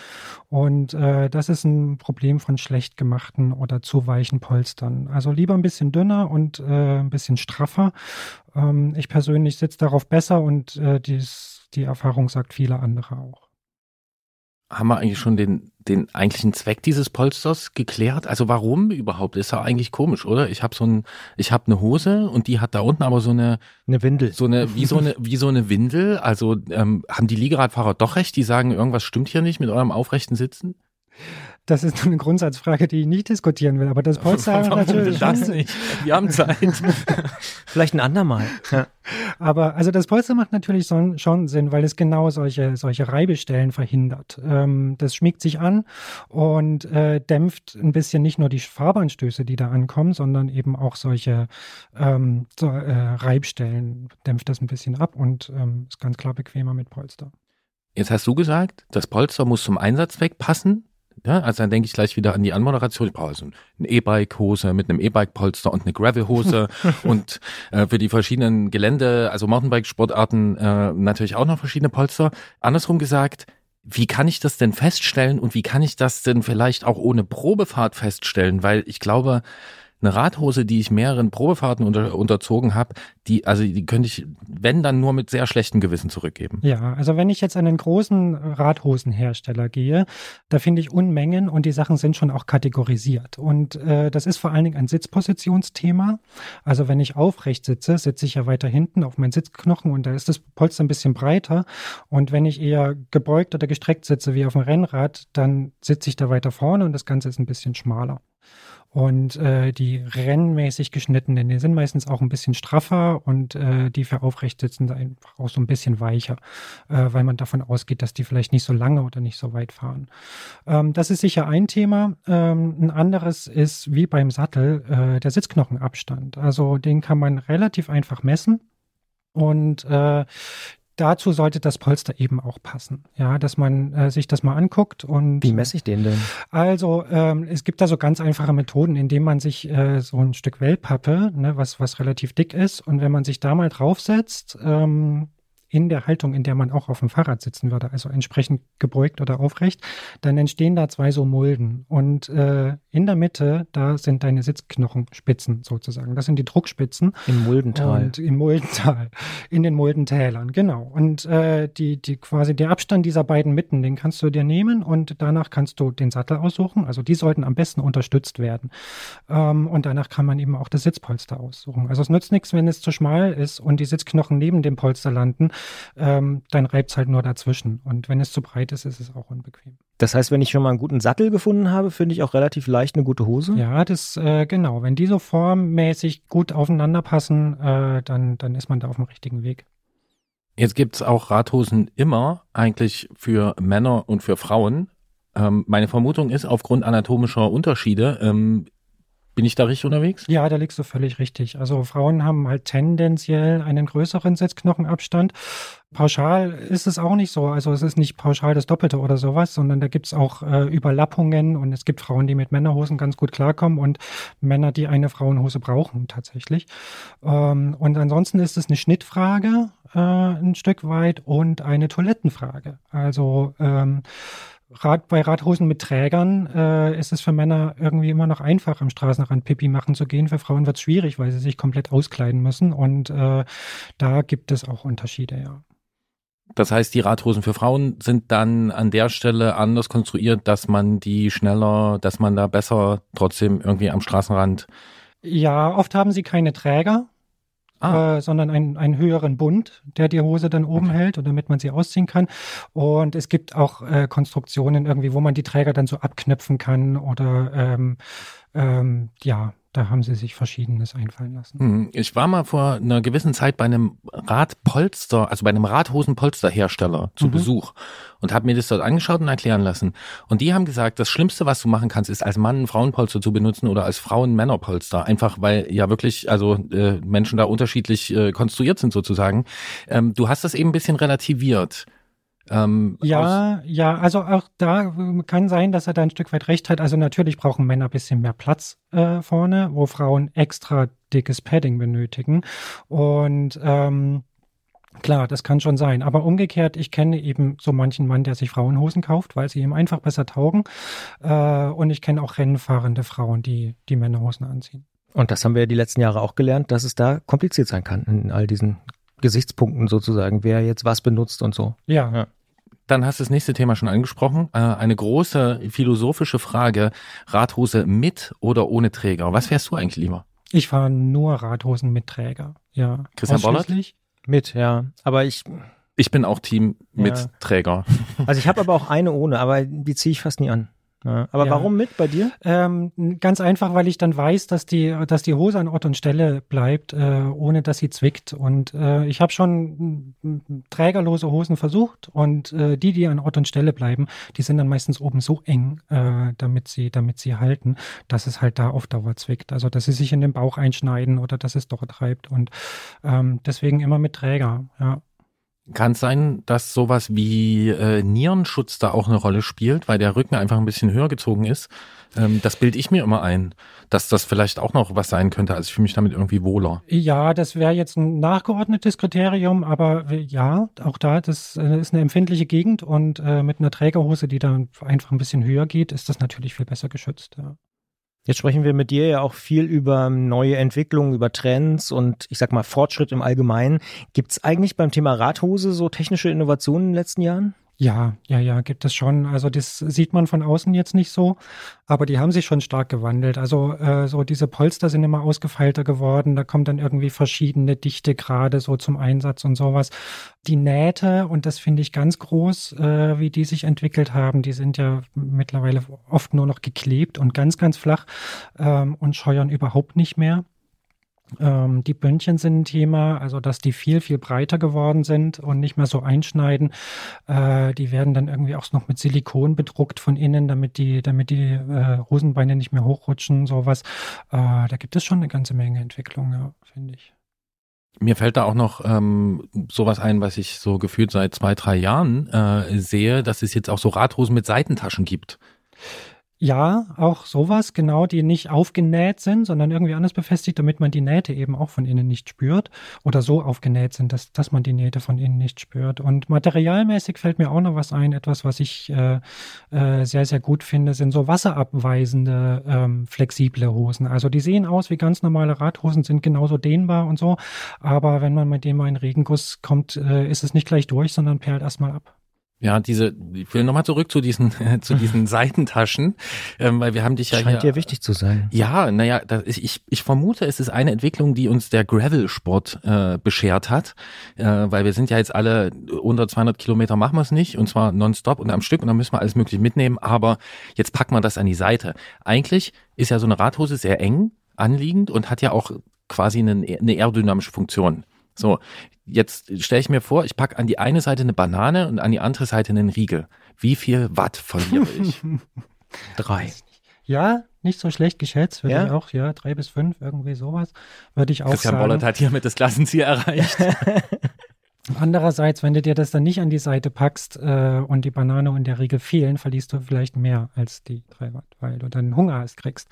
Und äh, das ist ein Problem von schlecht gemachten oder zu weichen Polstern. Also lieber ein bisschen dünner und äh, ein bisschen straffer. Ähm, ich persönlich sitze darauf besser und äh, dies, die Erfahrung sagt viele andere auch. Haben wir eigentlich schon den, den eigentlichen Zweck dieses Polsters geklärt? Also warum überhaupt? Ist ja eigentlich komisch, oder? Ich habe so ein, ich habe eine Hose und die hat da unten aber so eine eine Windel, so eine wie so eine wie so eine Windel. Also ähm, haben die Liegeradfahrer doch recht? Die sagen, irgendwas stimmt hier nicht mit eurem aufrechten Sitzen? Das ist eine Grundsatzfrage, die ich nicht diskutieren will, aber das Polster natürlich das nicht? Wir haben Zeit. vielleicht ein andermal. Ja. Aber also das Polster macht natürlich so, schon Sinn, weil es genau solche, solche Reibestellen verhindert. Ähm, das schmiegt sich an und äh, dämpft ein bisschen nicht nur die Fahrbahnstöße, die da ankommen, sondern eben auch solche ähm, so, äh, Reibstellen dämpft das ein bisschen ab und ähm, ist ganz klar bequemer mit Polster. Jetzt hast du gesagt, das Polster muss zum Einsatzzweck passen. Ja, also dann denke ich gleich wieder an die Anmoderation. Ich brauche also eine E-Bike-Hose mit einem E-Bike-Polster und eine Gravel-Hose und äh, für die verschiedenen Gelände, also Mountainbike-Sportarten äh, natürlich auch noch verschiedene Polster. Andersrum gesagt, wie kann ich das denn feststellen und wie kann ich das denn vielleicht auch ohne Probefahrt feststellen? Weil ich glaube, eine Radhose, die ich mehreren Probefahrten unter, unterzogen habe, die, also die könnte ich, wenn dann nur mit sehr schlechtem Gewissen zurückgeben. Ja, also wenn ich jetzt an einen großen Radhosenhersteller gehe, da finde ich Unmengen und die Sachen sind schon auch kategorisiert. Und äh, das ist vor allen Dingen ein Sitzpositionsthema. Also wenn ich aufrecht sitze, sitze ich ja weiter hinten auf meinen Sitzknochen und da ist das Polster ein bisschen breiter. Und wenn ich eher gebeugt oder gestreckt sitze wie auf dem Rennrad, dann sitze ich da weiter vorne und das Ganze ist ein bisschen schmaler. Und äh, die rennmäßig geschnittenen, die sind meistens auch ein bisschen straffer und äh, die für aufrecht sitzen einfach auch so ein bisschen weicher, äh, weil man davon ausgeht, dass die vielleicht nicht so lange oder nicht so weit fahren. Ähm, das ist sicher ein Thema. Ähm, ein anderes ist wie beim Sattel äh, der Sitzknochenabstand. Also den kann man relativ einfach messen. Und äh, dazu sollte das Polster eben auch passen. Ja, dass man äh, sich das mal anguckt und. Wie messe ich den denn? Also ähm, es gibt da so ganz einfache Methoden, indem man sich äh, so ein Stück Wellpappe, ne, was was relativ dick ist, und wenn man sich da mal draufsetzt, ähm, in der Haltung, in der man auch auf dem Fahrrad sitzen würde, also entsprechend gebeugt oder aufrecht, dann entstehen da zwei so Mulden. Und äh, in der Mitte, da sind deine Sitzknochenspitzen sozusagen. Das sind die Druckspitzen. Im Muldental. Und im Muldental. In den Muldentälern, genau. Und äh, die, die quasi der Abstand dieser beiden Mitten, den kannst du dir nehmen und danach kannst du den Sattel aussuchen. Also die sollten am besten unterstützt werden. Ähm, und danach kann man eben auch das Sitzpolster aussuchen. Also es nützt nichts, wenn es zu schmal ist und die Sitzknochen neben dem Polster landen ähm, dann reibt es halt nur dazwischen. Und wenn es zu breit ist, ist es auch unbequem. Das heißt, wenn ich schon mal einen guten Sattel gefunden habe, finde ich auch relativ leicht eine gute Hose? Ja, das äh, genau. Wenn die so formmäßig gut aufeinander passen, äh, dann, dann ist man da auf dem richtigen Weg. Jetzt gibt's auch Radhosen immer eigentlich für Männer und für Frauen. Ähm, meine Vermutung ist, aufgrund anatomischer Unterschiede ähm, bin ich da richtig unterwegs? Ja, da liegst du völlig richtig. Also Frauen haben halt tendenziell einen größeren Sitzknochenabstand. Pauschal ist es auch nicht so. Also es ist nicht pauschal das Doppelte oder sowas, sondern da gibt's auch äh, Überlappungen und es gibt Frauen, die mit Männerhosen ganz gut klarkommen und Männer, die eine Frauenhose brauchen tatsächlich. Ähm, und ansonsten ist es eine Schnittfrage äh, ein Stück weit und eine Toilettenfrage. Also ähm, Rad, bei Radhosen mit Trägern äh, ist es für Männer irgendwie immer noch einfach, am Straßenrand Pipi machen zu gehen. Für Frauen wird es schwierig, weil sie sich komplett auskleiden müssen. Und äh, da gibt es auch Unterschiede, ja. Das heißt, die Radhosen für Frauen sind dann an der Stelle anders konstruiert, dass man die schneller, dass man da besser trotzdem irgendwie am Straßenrand. Ja, oft haben sie keine Träger, ah. äh, sondern einen, einen höheren Bund, der die Hose dann oben okay. hält und damit man sie ausziehen kann. Und es gibt auch äh, Konstruktionen irgendwie, wo man die Träger dann so abknöpfen kann oder ähm, ähm, ja, da haben sie sich Verschiedenes einfallen lassen. Hm, ich war mal vor einer gewissen Zeit bei einem Radpolster, also bei einem Radhosenpolsterhersteller zu mhm. Besuch und habe mir das dort angeschaut und erklären lassen. Und die haben gesagt, das Schlimmste, was du machen kannst, ist als Mann ein Frauenpolster zu benutzen oder als Frau ein Männerpolster. Einfach weil ja wirklich, also äh, Menschen da unterschiedlich äh, konstruiert sind sozusagen. Ähm, du hast das eben ein bisschen relativiert. Ähm, ja, ja, also auch da kann sein, dass er da ein Stück weit recht hat. Also natürlich brauchen Männer ein bisschen mehr Platz äh, vorne, wo Frauen extra dickes Padding benötigen. Und ähm, Klar, das kann schon sein. Aber umgekehrt, ich kenne eben so manchen Mann, der sich Frauenhosen kauft, weil sie ihm einfach besser taugen. Äh, und ich kenne auch rennfahrende Frauen, die die Männerhosen anziehen. Und das haben wir ja die letzten Jahre auch gelernt, dass es da kompliziert sein kann in all diesen Gesichtspunkten sozusagen, wer jetzt was benutzt und so. Ja. ja. Dann hast du das nächste Thema schon angesprochen. Äh, eine große philosophische Frage. Radhose mit oder ohne Träger? Was fährst du eigentlich lieber? Ich fahre nur Radhosen mit Träger. Ja. Christian Bollert? Mit, ja. Aber ich. Ich bin auch Team mit Ja. Träger. Also ich habe aber auch eine ohne, aber die ziehe ich fast nie an. Ja. Aber Ja. warum mit bei dir? Ähm, ganz einfach, weil ich dann weiß, dass die, dass die Hose an Ort und Stelle bleibt, äh, ohne dass sie zwickt. Und äh, ich habe schon mm, trägerlose Hosen versucht und äh, die, die an Ort und Stelle bleiben, die sind dann meistens oben so eng, äh, damit sie, damit sie halten, dass es halt da auf Dauer zwickt. Also dass sie sich in den Bauch einschneiden oder dass es dort treibt. Und ähm, deswegen immer mit Träger. Ja. Kann es sein, dass sowas wie äh, Nierenschutz da auch eine Rolle spielt, weil der Rücken einfach ein bisschen höher gezogen ist? Ähm, das bilde ich mir immer ein, dass das vielleicht auch noch was sein könnte. Also ich fühle mich damit irgendwie wohler. Ja, das wäre jetzt ein nachgeordnetes Kriterium, aber ja, auch da, das äh, ist eine empfindliche Gegend und äh, mit einer Trägerhose, die dann einfach ein bisschen höher geht, ist das natürlich viel besser geschützt. Ja. Jetzt sprechen wir mit dir ja auch viel über neue Entwicklungen, über Trends und ich sag mal Fortschritt im Allgemeinen. Gibt es eigentlich beim Thema Radhose so technische Innovationen in den letzten Jahren? Ja, ja, ja, gibt es schon. Also das sieht man von außen jetzt nicht so, aber die haben sich schon stark gewandelt. Also äh, so diese Polster sind immer ausgefeilter geworden. Da kommt dann irgendwie verschiedene Dichtegrade so zum Einsatz und sowas. Die Nähte, und das finde ich ganz groß, äh, wie die sich entwickelt haben, die sind ja mittlerweile oft nur noch geklebt und ganz, ganz flach ähm, und scheuern überhaupt nicht mehr. Ähm, die Bündchen sind ein Thema, also dass die viel, viel breiter geworden sind und nicht mehr so einschneiden. Äh, die werden dann irgendwie auch noch mit Silikon bedruckt von innen, damit die, damit die äh, Hosenbeine nicht mehr hochrutschen, sowas. Äh, da gibt es schon eine ganze Menge Entwicklung, ja, finde ich. Mir fällt da auch noch ähm, sowas ein, was ich so gefühlt seit zwei, drei Jahren äh, sehe, dass es jetzt auch so Radhosen mit Seitentaschen gibt. Ja, auch sowas, genau, die nicht aufgenäht sind, sondern irgendwie anders befestigt, damit man die Nähte eben auch von innen nicht spürt oder so aufgenäht sind, dass, dass man die Nähte von innen nicht spürt. Und materialmäßig fällt mir auch noch was ein, etwas, was ich äh, äh, sehr, sehr gut finde, sind so wasserabweisende, ähm, flexible Hosen. Also die sehen aus wie ganz normale Radhosen, sind genauso dehnbar und so, aber wenn man mit dem mal in Regenguss kommt, äh, ist es nicht gleich durch, sondern perlt erstmal ab. Ja, diese, ich will nochmal zurück zu diesen, zu diesen Seitentaschen, ähm, weil wir haben dich ja Scheint hier, dir wichtig zu sein. Ja, naja, das ich, ich vermute, es ist eine Entwicklung, die uns der Gravel-Sport äh, beschert hat, äh, weil wir sind ja jetzt alle unter 200 Kilometer machen wir es nicht und zwar nonstop und am Stück und dann müssen wir alles mögliche mitnehmen, aber jetzt packen wir das an die Seite. Eigentlich ist ja so eine Radhose sehr eng anliegend und hat ja auch quasi eine, eine aerodynamische Funktion. So, jetzt stelle ich mir vor, ich packe an die eine Seite eine Banane und an die andere Seite einen Riegel. Wie viel Watt verliere ich? Drei. Ja, nicht so schlecht geschätzt, würde Ja? ich auch, ja, drei bis fünf, irgendwie sowas, würde ich auch Christian sagen. Bollert hat hiermit das Klassenziel erreicht. Andererseits, wenn du dir das dann nicht an die Seite packst äh, und die Banane und der Riegel fehlen, verlierst du vielleicht mehr als die drei Watt, weil du dann Hunger hast kriegst.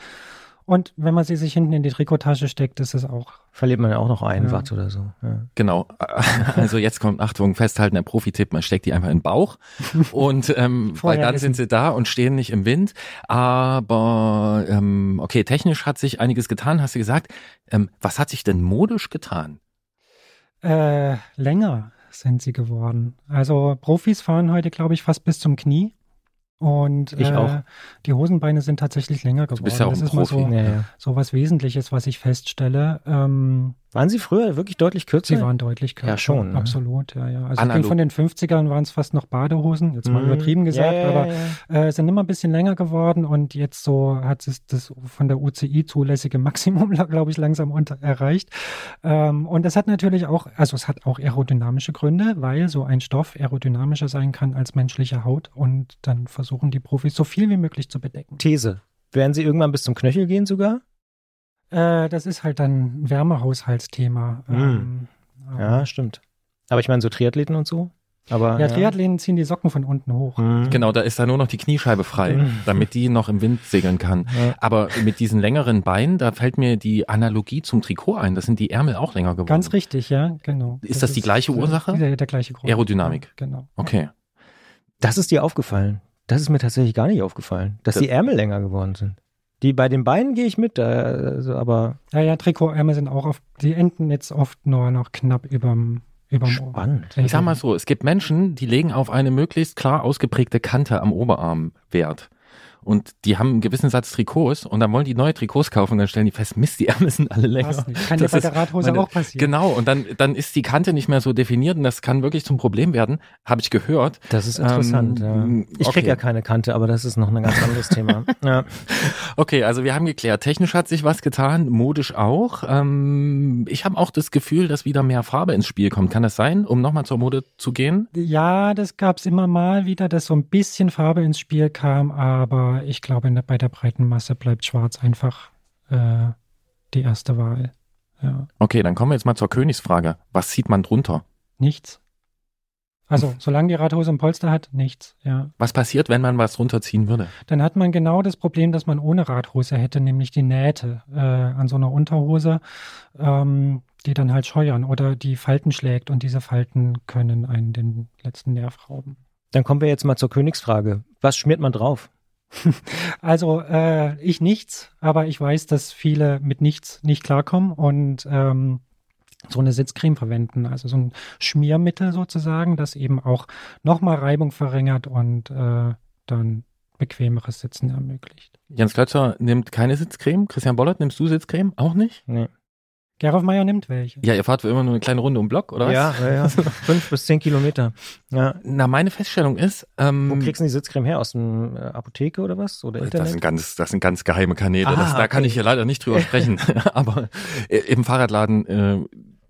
Und wenn man sie sich hinten in die Trikottasche steckt, ist es auch. Verliert man ja auch noch einen Ja. Watt oder so. Ja. Genau. Also jetzt kommt, Achtung, festhalten, der Profi-Tipp, man steckt die einfach in den Bauch und ähm, weil dann sind sie da und stehen nicht im Wind. Aber ähm, okay, technisch hat sich einiges getan, hast du gesagt. Ähm, was hat sich denn modisch getan? Äh, länger sind sie geworden. Also Profis fahren heute, glaube ich, fast bis zum Knie. Und Ich äh, auch. die Hosenbeine sind tatsächlich länger geworden. Du bist ja auch das ein ist mal Profi. so, Ja, ja. so was Wesentliches, was ich feststelle. Ähm, Waren sie früher wirklich deutlich kürzer? Sie waren deutlich kürzer. Ja, schon, ne? Absolut, ja, ja. Also ich bin von den 50ern waren es fast noch Badehosen, jetzt mal Mhm. übertrieben gesagt, ja, aber äh, sind immer ein bisschen länger geworden und jetzt so hat es das von der UCI zulässige Maximum, glaube ich, langsam unter, erreicht. Ähm, und das hat natürlich auch, also es hat auch aerodynamische Gründe, weil so ein Stoff aerodynamischer sein kann als menschliche Haut und dann versuchen die Profis so viel wie möglich zu bedecken. These. Werden sie irgendwann bis zum Knöchel gehen sogar? Äh, das ist halt dann ein Wärmehaushaltsthema. Mhm. Ähm, Ja, stimmt. Aber ich meine so Triathleten und so? Aber, Ja, Triathleten ziehen die Socken von unten hoch. Mhm. Genau, da ist da nur noch die Kniescheibe frei, Mhm. damit die noch im Wind segeln kann. Ja. Aber mit diesen längeren Beinen, da fällt mir die Analogie zum Trikot ein. Das sind die Ärmel auch länger geworden. Ganz richtig, ja, genau. Ist das die gleiche Ursache? Der, der gleiche Grund. Aerodynamik. Ja, genau. Okay. Das ist dir aufgefallen. Das ist mir tatsächlich gar nicht aufgefallen, dass Das- die Ärmel länger geworden sind. Die bei den Beinen gehe ich mit, äh, also, aber Ja, ja, Trikotärmel sind auch oft, die enden jetzt oft nur noch knapp überm, Überm Spannend. Ich sag mal so, es gibt Menschen, die legen auf eine möglichst klar ausgeprägte Kante am Oberarm Wert. Und die haben einen gewissen Satz Trikots und dann wollen die neue Trikots kaufen und dann stellen die fest, Mist, die Ärmel sind alle länger. Kann Das bei ist der Radhose meine- auch passieren. Genau, und dann, dann ist die Kante nicht mehr so definiert und das kann wirklich zum Problem werden, habe ich gehört. Das ist interessant. Ähm, ja. Ich krieg okay. ja keine Kante, aber das ist noch ein ganz anderes Thema. Ja. Okay, also wir haben geklärt, technisch hat sich was getan, modisch auch. Ähm, ich habe auch das Gefühl, dass wieder mehr Farbe ins Spiel kommt. Kann das sein, um nochmal zur Mode zu gehen? Ja, das gab es immer mal wieder, dass so ein bisschen Farbe ins Spiel kam, aber ich glaube, in der, bei der breiten Masse bleibt Schwarz einfach äh, die erste Wahl. Ja, Okay, dann kommen wir jetzt mal zur Königsfrage. Was zieht man drunter? nichts. Also, solange die Radhose ein Polster hat, nichts, ja. Was passiert, wenn man was runterziehen würde? Dann hat man genau das Problem, das man ohne Radhose hätte, nämlich die Nähte äh, an so einer Unterhose, ähm, die dann halt scheuern oder die Falten schlägt und diese Falten können einen den letzten Nerv rauben. Dann kommen wir jetzt mal zur Königsfrage. Was schmiert man drauf? Also äh, ich nichts, aber ich weiß, dass viele mit nichts nicht klarkommen und ähm, so eine Sitzcreme verwenden, also so ein Schmiermittel sozusagen, das eben auch nochmal Reibung verringert und äh, dann bequemeres Sitzen ermöglicht. Jens Klötzer nimmt keine Sitzcreme. Christian Bollert, nimmst du Sitzcreme? Auch nicht? Nee. Gerolf Meyer nimmt welche. Ja, ihr fahrt für immer nur eine kleine Runde um den Block, oder was? Ja, ja, ja. Fünf bis zehn Kilometer. Ja. Na, meine Feststellung ist, ähm, Wo kriegst du die Sitzcreme her? Aus dem äh, Apotheke oder was? Oder Das Internet? sind ganz, das sind ganz geheime Kanäle. Ah, das, da kann okay. ich hier leider nicht drüber sprechen. Aber äh, im Fahrradladen äh,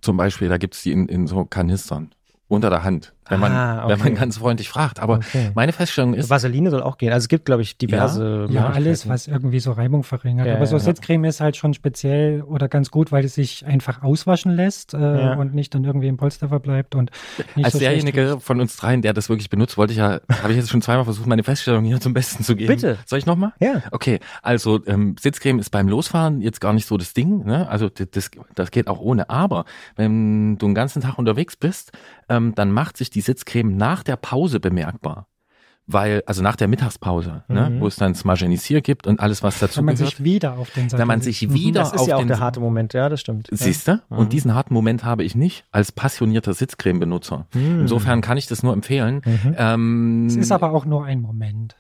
zum Beispiel, da gibt's die in, in so Kanistern unter der Hand, wenn man, Ah, wenn man okay. ganz freundlich fragt. Aber Okay. meine Feststellung ist, Vaseline soll auch gehen. Also es gibt, glaube ich, diverse. Ja, alles, Möglichkeiten. was irgendwie so Reibung verringert. Ja, Aber so ja. Sitzcreme ist halt schon speziell oder ganz gut, weil es sich einfach auswaschen lässt äh, Ja. und nicht dann irgendwie im Polster verbleibt und nicht als so derjenige von uns dreien, der das wirklich benutzt, wollte ich ja, habe ich jetzt schon zweimal versucht, meine Feststellung hier zum Besten zu geben. Bitte. Soll ich nochmal? Ja. Okay, also ähm, Sitzcreme ist beim Losfahren jetzt gar nicht so das Ding, ne? Also das, das geht auch ohne. Aber wenn du einen ganzen Tag unterwegs bist, ähm, dann macht sich die Sitzcreme nach der Pause bemerkbar. Weil, also nach der Mittagspause, ne? Mhm. wo es dann Smagenisier gibt und alles, was dazu Wenn man gehört. sich wieder auf den Sattel Wenn man sich wieder Das ist auf ja auch den der harte Moment, ja, das stimmt. Siehst du? Mhm. Und diesen harten Moment habe ich nicht als passionierter Sitzcreme-Benutzer. Mhm. Insofern kann ich das nur empfehlen. Mhm. Ähm, Es ist aber auch nur ein Moment.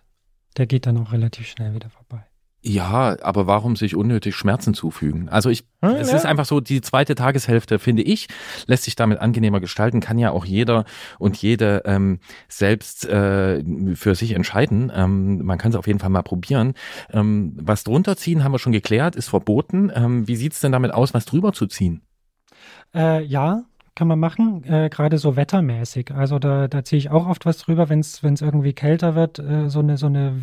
Der geht dann auch relativ schnell wieder vorbei. Ja, aber warum sich unnötig Schmerzen zufügen? Also ich, Hm, es ja. ist einfach so, die zweite Tageshälfte, finde ich, lässt sich damit angenehmer gestalten, kann ja auch jeder und jede ähm, selbst äh, für sich entscheiden. Ähm, man kann es auf jeden Fall mal probieren. Ähm, was drunter ziehen, haben wir schon geklärt, ist verboten. Ähm, wie sieht's denn damit aus, was drüber zu ziehen? Äh, ja, kann man machen, äh, gerade so wettermäßig. Also da, da ziehe ich auch oft was drüber, wenn es irgendwie kälter wird, äh, so eine so eine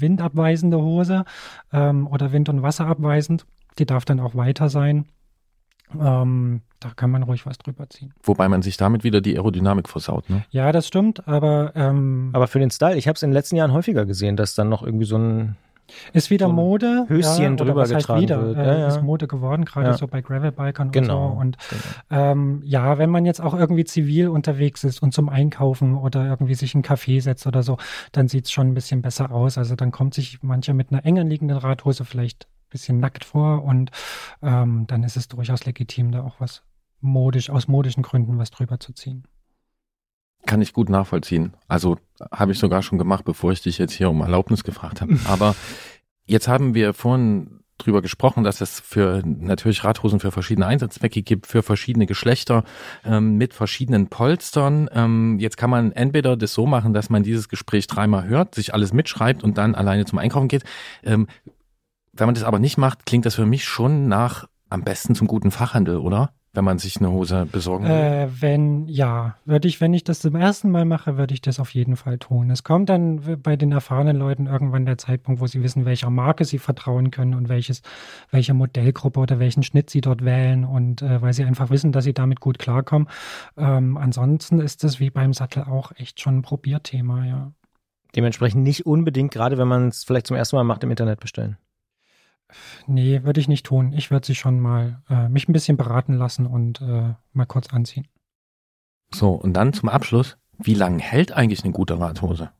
windabweisende Hose ähm, oder wind- und wasserabweisend. Die darf dann auch weiter sein. Ähm, da kann man ruhig was drüber ziehen. Wobei man sich damit wieder die Aerodynamik versaut. Ne? Ja, das stimmt, aber, ähm, Aber für den Style, ich habe es in den letzten Jahren häufiger gesehen, dass dann noch irgendwie so ein ist wieder so Mode. Höschen ja, drüber was getragen wieder, wird. Äh, Ja, ja. Ist Mode geworden, gerade Ja. so bei Gravelbikern Genau. und so. Und Ähm, ja, wenn man jetzt auch irgendwie zivil unterwegs ist und zum Einkaufen oder irgendwie sich in einen Café setzt oder so, dann sieht es schon ein bisschen besser aus. Also dann kommt sich mancher mit einer eng anliegenden Radhose vielleicht ein bisschen nackt vor und ähm, dann ist es durchaus legitim, da auch was modisch, aus modischen Gründen was drüber zu ziehen. Kann ich gut nachvollziehen. Also habe ich sogar schon gemacht, bevor ich dich jetzt hier um Erlaubnis gefragt habe. Aber jetzt haben wir vorhin drüber gesprochen, dass es für natürlich Radhosen für verschiedene Einsatzzwecke gibt, für verschiedene Geschlechter ähm, mit verschiedenen Polstern. Ähm, jetzt kann man entweder das so machen, dass man dieses Gespräch dreimal hört, sich alles mitschreibt und dann alleine zum Einkaufen geht. Ähm, wenn man das aber nicht macht, klingt das für mich schon nach am besten zum guten Fachhandel, oder? Wenn man sich eine Hose besorgen will. Äh, wenn, ja, würde ich, wenn ich das zum ersten Mal mache, würde ich das auf jeden Fall tun. Es kommt dann bei den erfahrenen Leuten irgendwann der Zeitpunkt, wo sie wissen, welcher Marke sie vertrauen können und welches, welche Modellgruppe oder welchen Schnitt sie dort wählen und äh, weil sie einfach wissen, dass sie damit gut klarkommen. Ähm, ansonsten ist es wie beim Sattel auch echt schon ein Probierthema, ja. dementsprechend nicht unbedingt, gerade wenn man es vielleicht zum ersten Mal macht, im Internet bestellen. Nee, würde ich nicht tun. Ich würde sie schon mal äh, mich ein bisschen beraten lassen und äh, mal kurz anziehen. So, und dann zum Abschluss, wie lange hält eigentlich eine gute Radhose?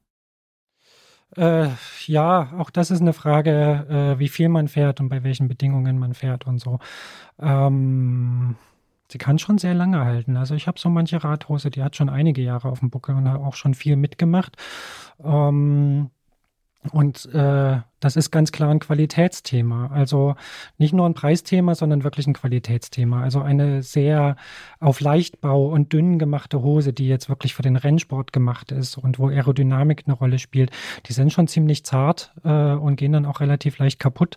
Äh, ja, auch das ist eine Frage, äh, wie viel man fährt und bei welchen Bedingungen man fährt und so. Ähm, Sie kann schon sehr lange halten. Also ich habe so manche Radhose, die hat schon einige Jahre auf dem Buckel und hat auch schon viel mitgemacht. Ähm, und äh, das ist ganz klar ein Qualitätsthema. Also nicht nur ein Preisthema, sondern wirklich ein Qualitätsthema. Also eine sehr auf Leichtbau und dünn gemachte Hose, die jetzt wirklich für den Rennsport gemacht ist und wo Aerodynamik eine Rolle spielt, die sind schon ziemlich zart äh, und gehen dann auch relativ leicht kaputt.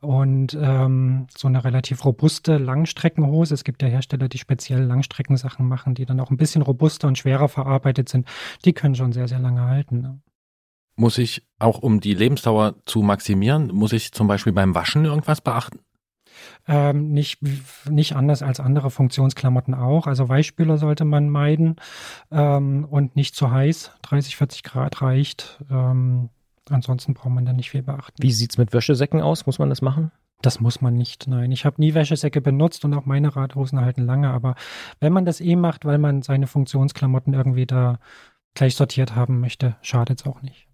Und ähm, so eine relativ robuste Langstreckenhose, es gibt ja Hersteller, die speziell Langstreckensachen machen, die dann auch ein bisschen robuster und schwerer verarbeitet sind, die können schon sehr, sehr lange halten. Ne? Muss ich auch, um die Lebensdauer zu maximieren, muss ich zum Beispiel beim Waschen irgendwas beachten? Ähm, nicht, nicht anders als andere Funktionsklamotten auch. Also Weichspüler sollte man meiden ähm, und nicht zu heiß. 30, 40 Grad reicht. Ähm, ansonsten braucht man da nicht viel beachten. Wie sieht es mit Wäschesäcken aus? Muss man das machen? Das muss man nicht, nein. Ich habe nie Wäschesäcke benutzt und auch meine Radhosen halten lange. Aber wenn man das eh macht, weil man seine Funktionsklamotten irgendwie da gleich sortiert haben möchte, schadet es auch nicht.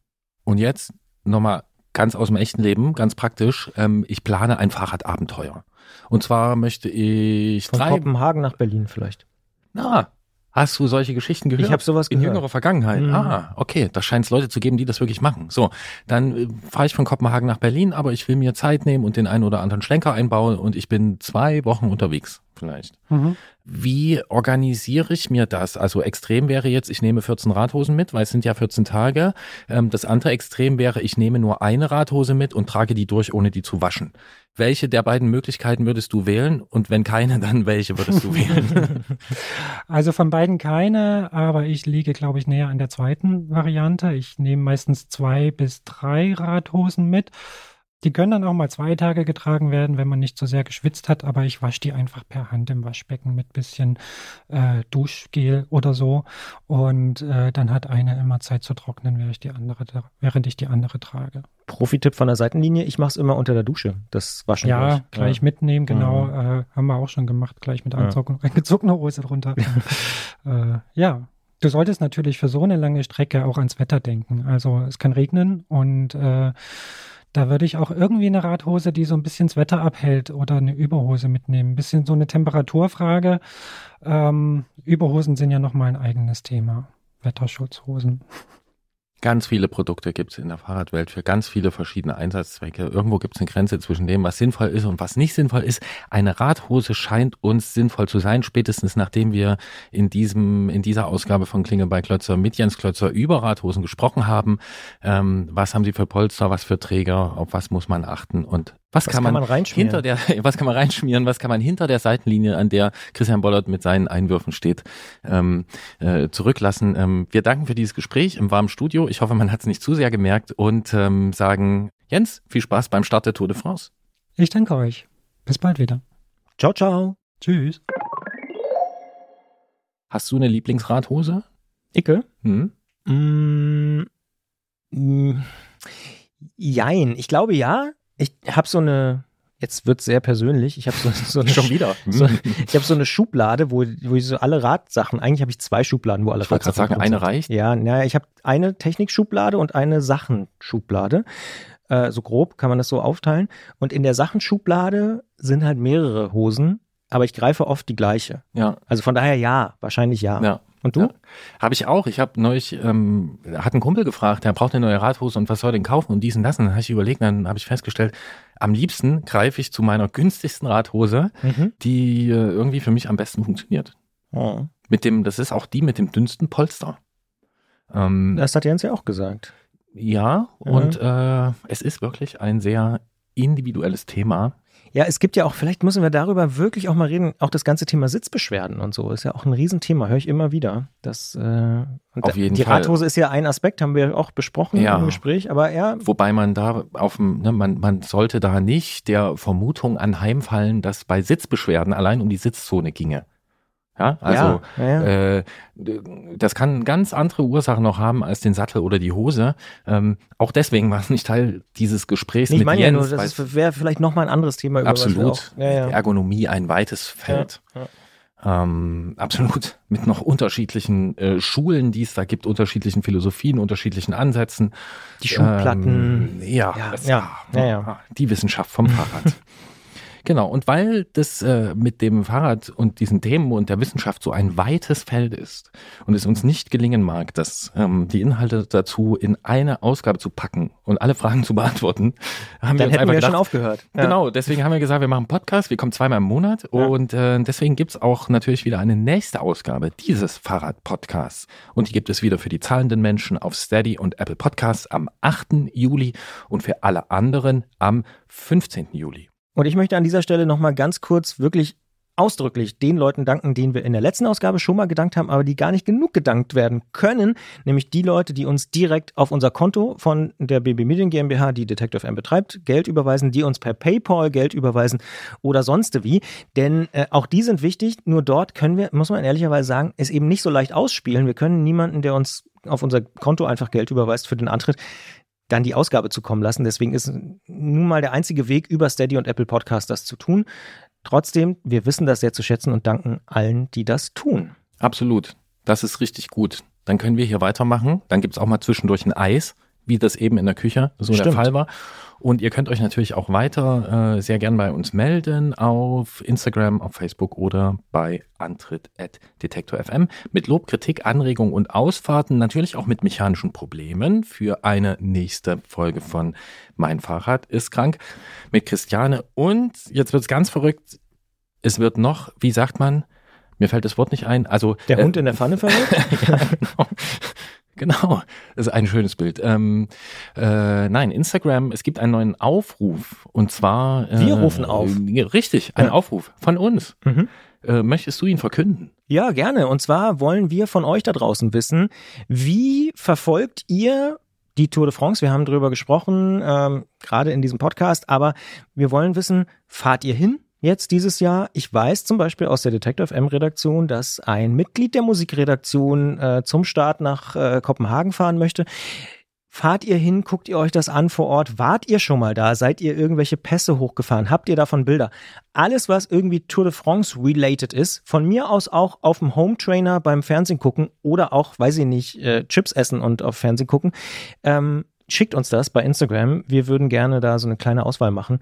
Und jetzt nochmal ganz aus dem echten Leben, ganz praktisch. Ähm, ich plane ein Fahrradabenteuer. Und zwar möchte ich Von drei. Kopenhagen nach Berlin vielleicht. Na, hast du solche Geschichten gehört? Ich habe sowas in gehört. jüngerer Vergangenheit. Mhm. Ah, okay. Da scheint es Leute zu geben, die das wirklich machen. So, dann äh, fahre ich von Kopenhagen nach Berlin, aber ich will mir Zeit nehmen und den einen oder anderen Schlenker einbauen und ich bin zwei Wochen unterwegs vielleicht. Mhm. Wie organisiere ich mir das? Also extrem wäre jetzt, ich nehme 14 Radhosen mit, weil es sind ja 14 Tage. Ähm, das andere Extrem wäre, ich nehme nur eine Radhose mit und trage die durch, ohne die zu waschen. Welche der beiden Möglichkeiten würdest du wählen? Und wenn keine, dann welche würdest du wählen? Also von beiden keine, aber ich liege, glaube ich, näher an der zweiten Variante. Ich nehme meistens zwei bis drei Radhosen mit. Die können dann auch mal zwei Tage getragen werden, wenn man nicht so sehr geschwitzt hat, aber ich wasche die einfach per Hand im Waschbecken mit bisschen äh, Duschgel oder so. Und äh, dann hat eine immer Zeit zu trocknen, während ich die andere, während ich die andere trage. Profi-Tipp von der Seitenlinie, ich mache es immer unter der Dusche, das Waschen. Ja, durch. gleich mitnehmen, genau. Äh, haben wir auch schon gemacht, gleich mit Ja. Anzug, eingezogener Hose drunter. äh, ja. Du solltest natürlich für so eine lange Strecke auch ans Wetter denken. Also es kann regnen und äh, da würde ich auch irgendwie eine Radhose, die so ein bisschen das Wetter abhält oder eine Überhose mitnehmen. Ein bisschen so eine Temperaturfrage. Ähm, Überhosen sind ja nochmal ein eigenes Thema. Wetterschutzhosen. Ganz viele Produkte gibt es in der Fahrradwelt für ganz viele verschiedene Einsatzzwecke. Irgendwo gibt es eine Grenze zwischen dem, was sinnvoll ist und was nicht sinnvoll ist. Eine Radhose scheint uns sinnvoll zu sein, spätestens nachdem wir in diesem, in dieser Ausgabe von Klinge bei Klötzer mit Jens Klötzer über Radhosen gesprochen haben. Ähm, was haben sie für Polster, was für Träger, auf was muss man achten und was, Was kann man, reinschmieren? hinter der, was kann man reinschmieren, was kann man hinter der Seitenlinie, an der Christian Bollert mit seinen Einwürfen steht, ähm, äh, zurücklassen. Ähm, wir danken für dieses Gespräch im warmen Studio. Ich hoffe, man hat es nicht zu sehr gemerkt und ähm, sagen, Jens, viel Spaß beim Start der Tour de France. Ich danke euch. Bis bald wieder. Ciao, ciao. Tschüss. Hast du eine Lieblingsradhose? Icke? Hm? Mm, mm, jein. Ich glaube ja. Ich habe so eine, jetzt wird sehr persönlich, ich habe so, so eine Schon wieder. So, ich habe so eine Schublade, wo, wo ich so alle Radsachen, eigentlich habe ich zwei Schubladen, wo alle Ich wollte gerade sagen, eine reicht. Ja, naja, ich habe eine Technikschublade und eine Sachenschublade. Äh, so grob kann man das so aufteilen. Und in der Sachenschublade sind halt mehrere Hosen, aber ich greife oft die gleiche. Ja, Also von daher ja, wahrscheinlich ja. ja. Und du? Ja. Habe ich auch. Ich habe neulich, ähm, hat ein Kumpel gefragt, der braucht eine neue Radhose und was soll er denn kaufen und dies und das. Und dann habe ich überlegt, dann habe ich festgestellt, am liebsten greife ich zu meiner günstigsten Radhose, Mhm. die äh, irgendwie für mich am besten funktioniert. Oh. Mit dem, das ist auch die mit dem dünnsten Polster. Ähm, Das hat Jens ja auch gesagt. ja, und äh, es ist wirklich ein sehr individuelles Thema. Ja, es gibt ja auch, vielleicht müssen wir darüber wirklich auch mal reden, auch das ganze Thema Sitzbeschwerden und so ist ja auch ein Riesenthema, höre ich immer wieder. Das, äh, und Auf jeden die Fall. Radhose ist ja ein Aspekt, haben wir auch besprochen Ja. im Gespräch, aber ja, Wobei man da auf dem, ne, man, man sollte da nicht der Vermutung anheimfallen, dass bei Sitzbeschwerden allein um die Sitzzone ginge. Ja, also ja, ja, ja. Äh, das kann ganz andere Ursachen noch haben als den Sattel oder die Hose. Ähm, auch deswegen war es nicht Teil dieses Gesprächs ich mit meine ja Jens. nur, weil das wäre vielleicht nochmal ein anderes Thema. Über absolut. ja, ja. Ergonomie ein weites Feld. Ja, Ähm, absolut. Mit noch unterschiedlichen äh, Schulen, die es da gibt, unterschiedlichen Philosophien, unterschiedlichen Ansätzen. Die Schubplatten. Ähm, ja, Ja, ja, ja, ja. Die Wissenschaft vom Fahrrad. Genau, und weil das äh, mit dem Fahrrad und diesen Themen und der Wissenschaft so ein weites Feld ist und es uns nicht gelingen mag, dass ähm, die Inhalte dazu in eine Ausgabe zu packen und alle Fragen zu beantworten, haben Dann wir hätten einfach wir gedacht, schon aufgehört. Ja. Genau, deswegen haben wir gesagt, wir machen einen Podcast, wir kommen zweimal im Monat Ja. und äh, deswegen gibt's auch natürlich wieder eine nächste Ausgabe dieses Fahrrad-Podcasts. Und die gibt es wieder für die zahlenden Menschen auf Steady und Apple Podcasts am 8. Juli und für alle anderen am 15. Juli. Und ich möchte an dieser Stelle nochmal ganz kurz wirklich ausdrücklich den Leuten danken, denen wir in der letzten Ausgabe schon mal gedankt haben, aber die gar nicht genug gedankt werden können, nämlich die Leute, die uns direkt auf unser Konto von der BB Medien GmbH, die Detective M betreibt, Geld überweisen, die uns per PayPal Geld überweisen oder sonst wie, denn äh, auch die sind wichtig, nur dort können wir, muss man ehrlicherweise sagen, es eben nicht so leicht ausspielen. Wir können niemanden, der uns auf unser Konto einfach Geld überweist für den Antritt, dann die Ausgabe zu kommen lassen. Deswegen ist nun mal der einzige Weg, über Steady und Apple Podcast das zu tun. Trotzdem, wir wissen das sehr zu schätzen und danken allen, die das tun. Absolut. Das ist richtig gut. Dann können wir hier weitermachen. Dann gibt's auch mal zwischendurch ein Eis, wie das eben in der Küche so der Stimmt. Fall war. Und ihr könnt euch natürlich auch weiter äh, sehr gern bei uns melden auf Instagram, auf Facebook oder bei antritt.detektor.fm mit Lob, Kritik, Anregung und Ausfahrten, natürlich auch mit mechanischen Problemen für eine nächste Folge von Mein Fahrrad ist krank mit Christiane. Und jetzt wird's ganz verrückt. Es wird noch, wie sagt man, mir fällt das Wort nicht ein, also Der äh, Hund in der Pfanne verrückt? ja, genau. Genau, das ist ein schönes Bild. Ähm, äh, nein, Instagram, es gibt einen neuen Aufruf und zwar. Äh, Wir rufen auf. Richtig, ein Ja. Aufruf von uns. Mhm. Äh, möchtest du ihn verkünden? Ja, gerne. Und zwar wollen wir von euch da draußen wissen, wie verfolgt ihr die Tour de France? Wir haben drüber gesprochen, ähm, gerade in diesem Podcast, aber wir wollen wissen, fahrt ihr hin? Jetzt dieses Jahr. Ich weiß zum Beispiel aus der Detective M-Redaktion, dass ein Mitglied der Musikredaktion äh, zum Start nach äh, Kopenhagen fahren möchte. Fahrt ihr hin, guckt ihr euch das an vor Ort? Wart ihr schon mal da? Seid ihr irgendwelche Pässe hochgefahren? Habt ihr davon Bilder? Alles, was irgendwie Tour de France related ist, von mir aus auch auf dem Home Trainer beim Fernsehen gucken oder auch, weiß ich nicht, äh, Chips essen und auf Fernsehen gucken, ähm, schickt uns das bei Instagram. Wir würden gerne da so eine kleine Auswahl machen.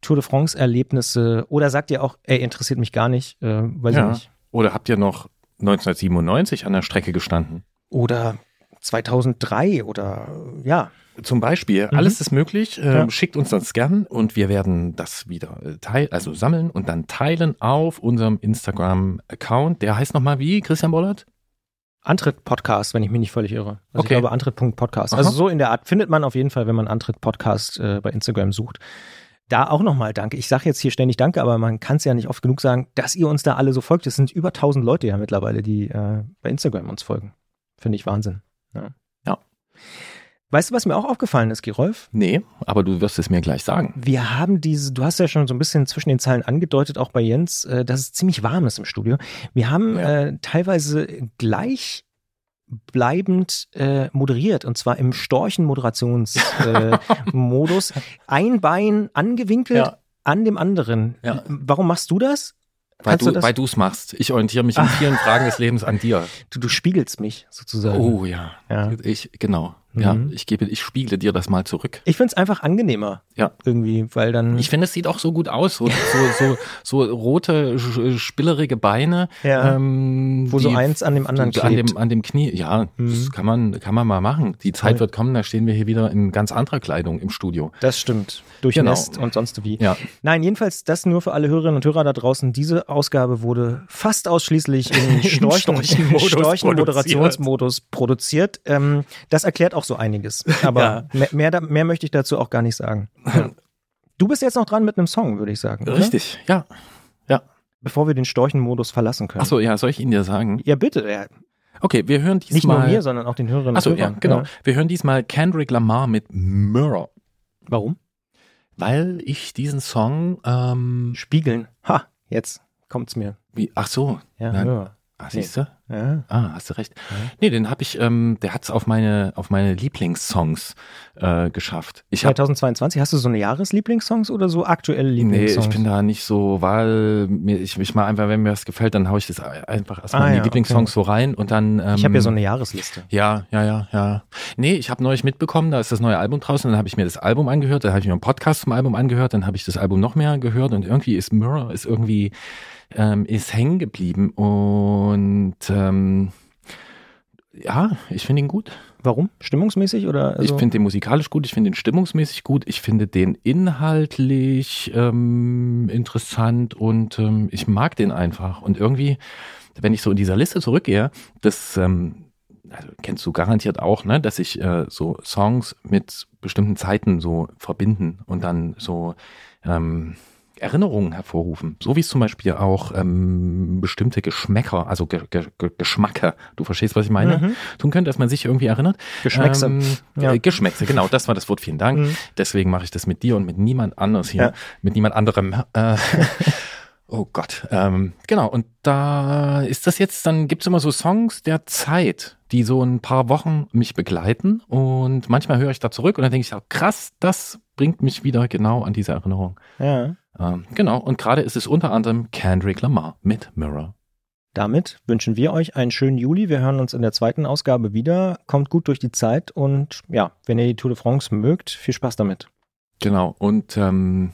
Tour de France Erlebnisse oder sagt ihr auch, ey, interessiert mich gar nicht, äh, weiß ich nicht. Oder habt ihr noch 1997 an der Strecke gestanden? Oder 2003 oder ja, Zum Beispiel, Mhm. alles ist möglich. Ähm, Ja. Schickt uns das gern und wir werden das wieder äh, teilen, also sammeln und dann teilen auf unserem Instagram-Account. Der heißt nochmal wie, Christian Bollert? Antritt Podcast, wenn ich mich nicht völlig irre. Also Okay. ich glaube Antritt.podcast. Also so in der Art findet man auf jeden Fall, wenn man Antritt Podcast äh, bei Instagram sucht. Da auch nochmal Danke. Ich sage jetzt hier ständig Danke, aber man kann es ja nicht oft genug sagen, dass ihr uns da alle so folgt. Es sind über 1000 Leute ja mittlerweile, die äh, bei Instagram uns folgen. Finde ich Wahnsinn. Ja. Ja. Weißt du, was mir auch aufgefallen ist, Gerolf? Nee, aber du wirst es mir gleich sagen. Wir haben diese, du hast ja schon so ein bisschen zwischen den Zeilen angedeutet, auch bei Jens, äh, dass es ziemlich warm ist im Studio. Wir haben Ja. äh, teilweise gleich bleibend äh, moderiert und zwar im Storchen-Moderations-Modus. Äh. Ein Bein angewinkelt Ja. an dem anderen. Ja. Warum machst du das? Weil Kannst du, du das- weil du es machst. Ich orientiere mich in vielen Fragen des Lebens an dir. Du, du spiegelst mich sozusagen. Oh ja. Ja. Ich, genau. Ja, Mhm. ich gebe, ich spiegle dir das mal zurück. Ich finde es einfach angenehmer. Ja. Irgendwie, weil dann. Ich finde, es sieht auch so gut aus. So, so, so, so rote, spillerige Beine. Ja. Ähm, wo so eins an dem anderen an klebt. dem, an dem Knie. Ja, Mhm. das kann man, kann man mal machen. Die Zeit wird kommen, da stehen wir hier wieder in ganz anderer Kleidung im Studio. Das stimmt. Durchnässt Genau. und sonst wie. Ja. Nein, jedenfalls das nur für alle Hörerinnen und Hörer da draußen. Diese Ausgabe wurde fast ausschließlich in Storchen, Storchenmodus Storchen-Moderationsmodus produziert. Ähm, das erklärt auch so einiges. Aber Ja. mehr, mehr, mehr möchte ich dazu auch gar nicht sagen. Du bist jetzt noch dran mit einem Song, würde ich sagen. Oder? Richtig, ja. Bevor wir den Storchen-Modus verlassen können. Achso, ja, soll ich Ihnen dir sagen? Ja, bitte. Ja. Okay, wir hören diesmal. Nicht nur mir, sondern auch den Hörerinnen Achso, ja, genau. Wir hören diesmal Kendrick Lamar mit Mirror. Warum? Weil ich diesen Song, ähm, Spiegeln. Ha, jetzt kommt's mir. wie, ach so, Ja, Nein. Ach, siehst du? Ja. Ah, hast du recht. Ja. Nee, den habe ich, ähm, der hat's auf meine, auf meine Lieblingssongs äh, geschafft. Ich 2022, hast du so eine Jahreslieblingssongs oder so aktuelle Lieblingssongs? Nee, ich bin da nicht so, weil mir, ich, ich mal einfach, wenn mir das gefällt, dann haue ich das einfach erstmal ah, in die ja, Lieblingssongs okay. so rein und dann. Ähm, ich habe ja so eine Jahresliste. Ja, ja, ja, ja. Nee, ich habe neulich mitbekommen, da ist das neue Album draußen, dann habe ich mir das Album angehört, dann habe ich mir einen Podcast zum Album angehört, dann habe ich das Album noch mehr gehört und irgendwie ist Mirror ist irgendwie ähm, ist hängen geblieben und ähm, ja, ich finde ihn gut. Warum? Stimmungsmäßig oder? Also? Ich finde den musikalisch gut, ich finde den stimmungsmäßig gut, ich finde den inhaltlich ähm, interessant und ähm, ich mag den einfach. Und irgendwie, wenn ich so in dieser Liste zurückgehe, das ähm, also kennst du garantiert auch, ne, dass sich äh, so Songs mit bestimmten Zeiten so verbinden und dann so ähm, Erinnerungen hervorrufen. So wie es zum Beispiel auch ähm, bestimmte Geschmäcker, also Ge Ge Ge Geschmacke, du verstehst, was ich meine, mhm. tun können, dass man sich irgendwie erinnert. Geschmäckse. Ähm, ja. äh, Geschmäckse, genau, das war das Wort, vielen Dank. Mhm. Deswegen mache ich das mit dir und mit niemand anders hier, ja. mit niemand anderem. Äh, oh Gott, ähm, genau, und da ist das jetzt, dann gibt's immer so Songs der Zeit, die so ein paar Wochen mich begleiten und manchmal höre ich da zurück und dann denke ich, auch, krass, das bringt mich wieder genau an diese Erinnerung. Ja. Ähm, genau, und gerade ist es unter anderem Kendrick Lamar mit Mirror. Damit wünschen wir euch einen schönen Juli. Wir hören uns in der zweiten Ausgabe wieder. Kommt gut durch die Zeit und ja, wenn ihr die Tour de France mögt, viel Spaß damit. Genau, und ähm,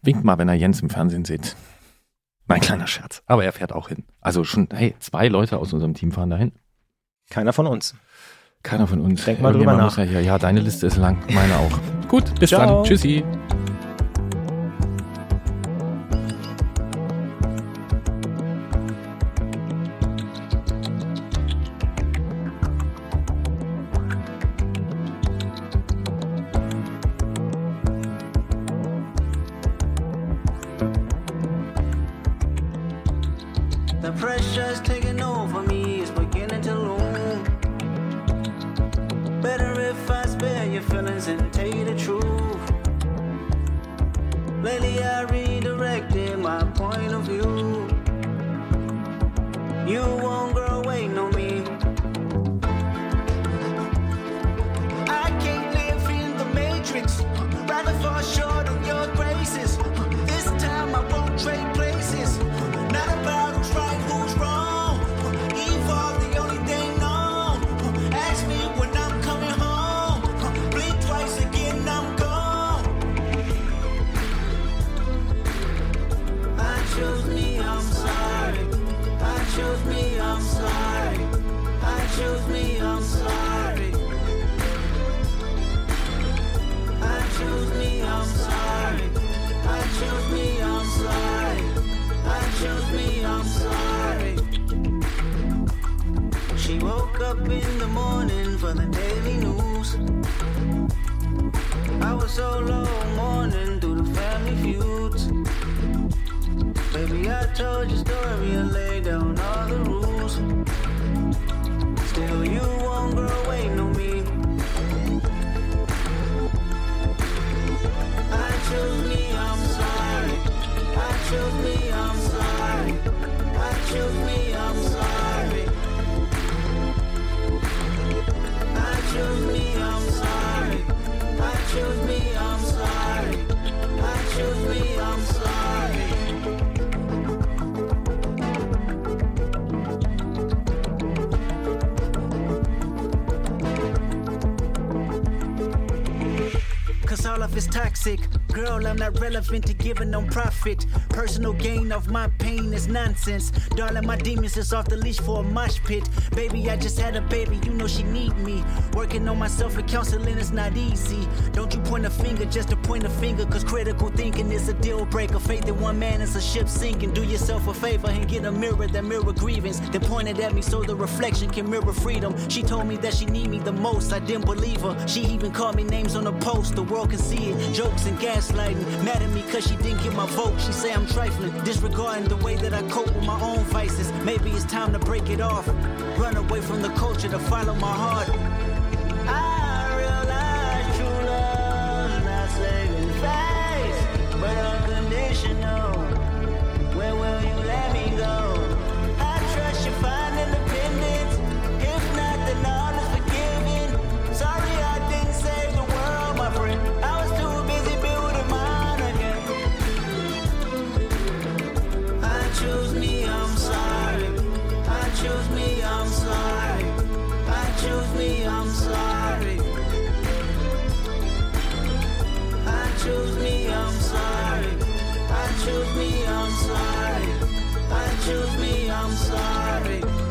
winkt mal, wenn er Jens im Fernsehen sieht. Mein kleiner Scherz. Aber er fährt auch hin. Also schon, hey, zwei Leute aus unserem Team fahren dahin. Keiner von uns. Keiner von uns. Denk mal drüber nach. Ja, ja, deine Liste ist lang, meine auch. Gut, bis Ciao. dann. Tschüssi. woke up in the morning for the daily news. I was so low mourning through the family feuds. Baby, I told your story and laid down all the rules. Still, you won't grow, away no me. I chose me, I'm sorry. I chose me, I'm sorry. I chose me, I'm sorry. is toxic. Girl, I'm not relevant to giving no profit. Personal gain of my pain is nonsense. Darling, my demons is off the leash for a mosh pit. Baby, I just had a baby, you know she need me. Working on myself and counseling is not easy. Don't you point a finger just to point a finger, cause critical thinking is a deal breaker. Faith in one man is a ship sinking. Do yourself a favor and get a mirror that mirror grievance. Then point it at me so the reflection can mirror freedom. She told me that she need me the most. I didn't believe her. She even called me names on the post. The world can see it. Jokes and gaslighting. Mad at me cause she didn't get my vote. She say I'm trifling. Disregarding the way that I cope with my own vices. Maybe it's time to break it off. Run away from the culture to follow my heart. Me, I'm sorry. I choose me, I'm sorry.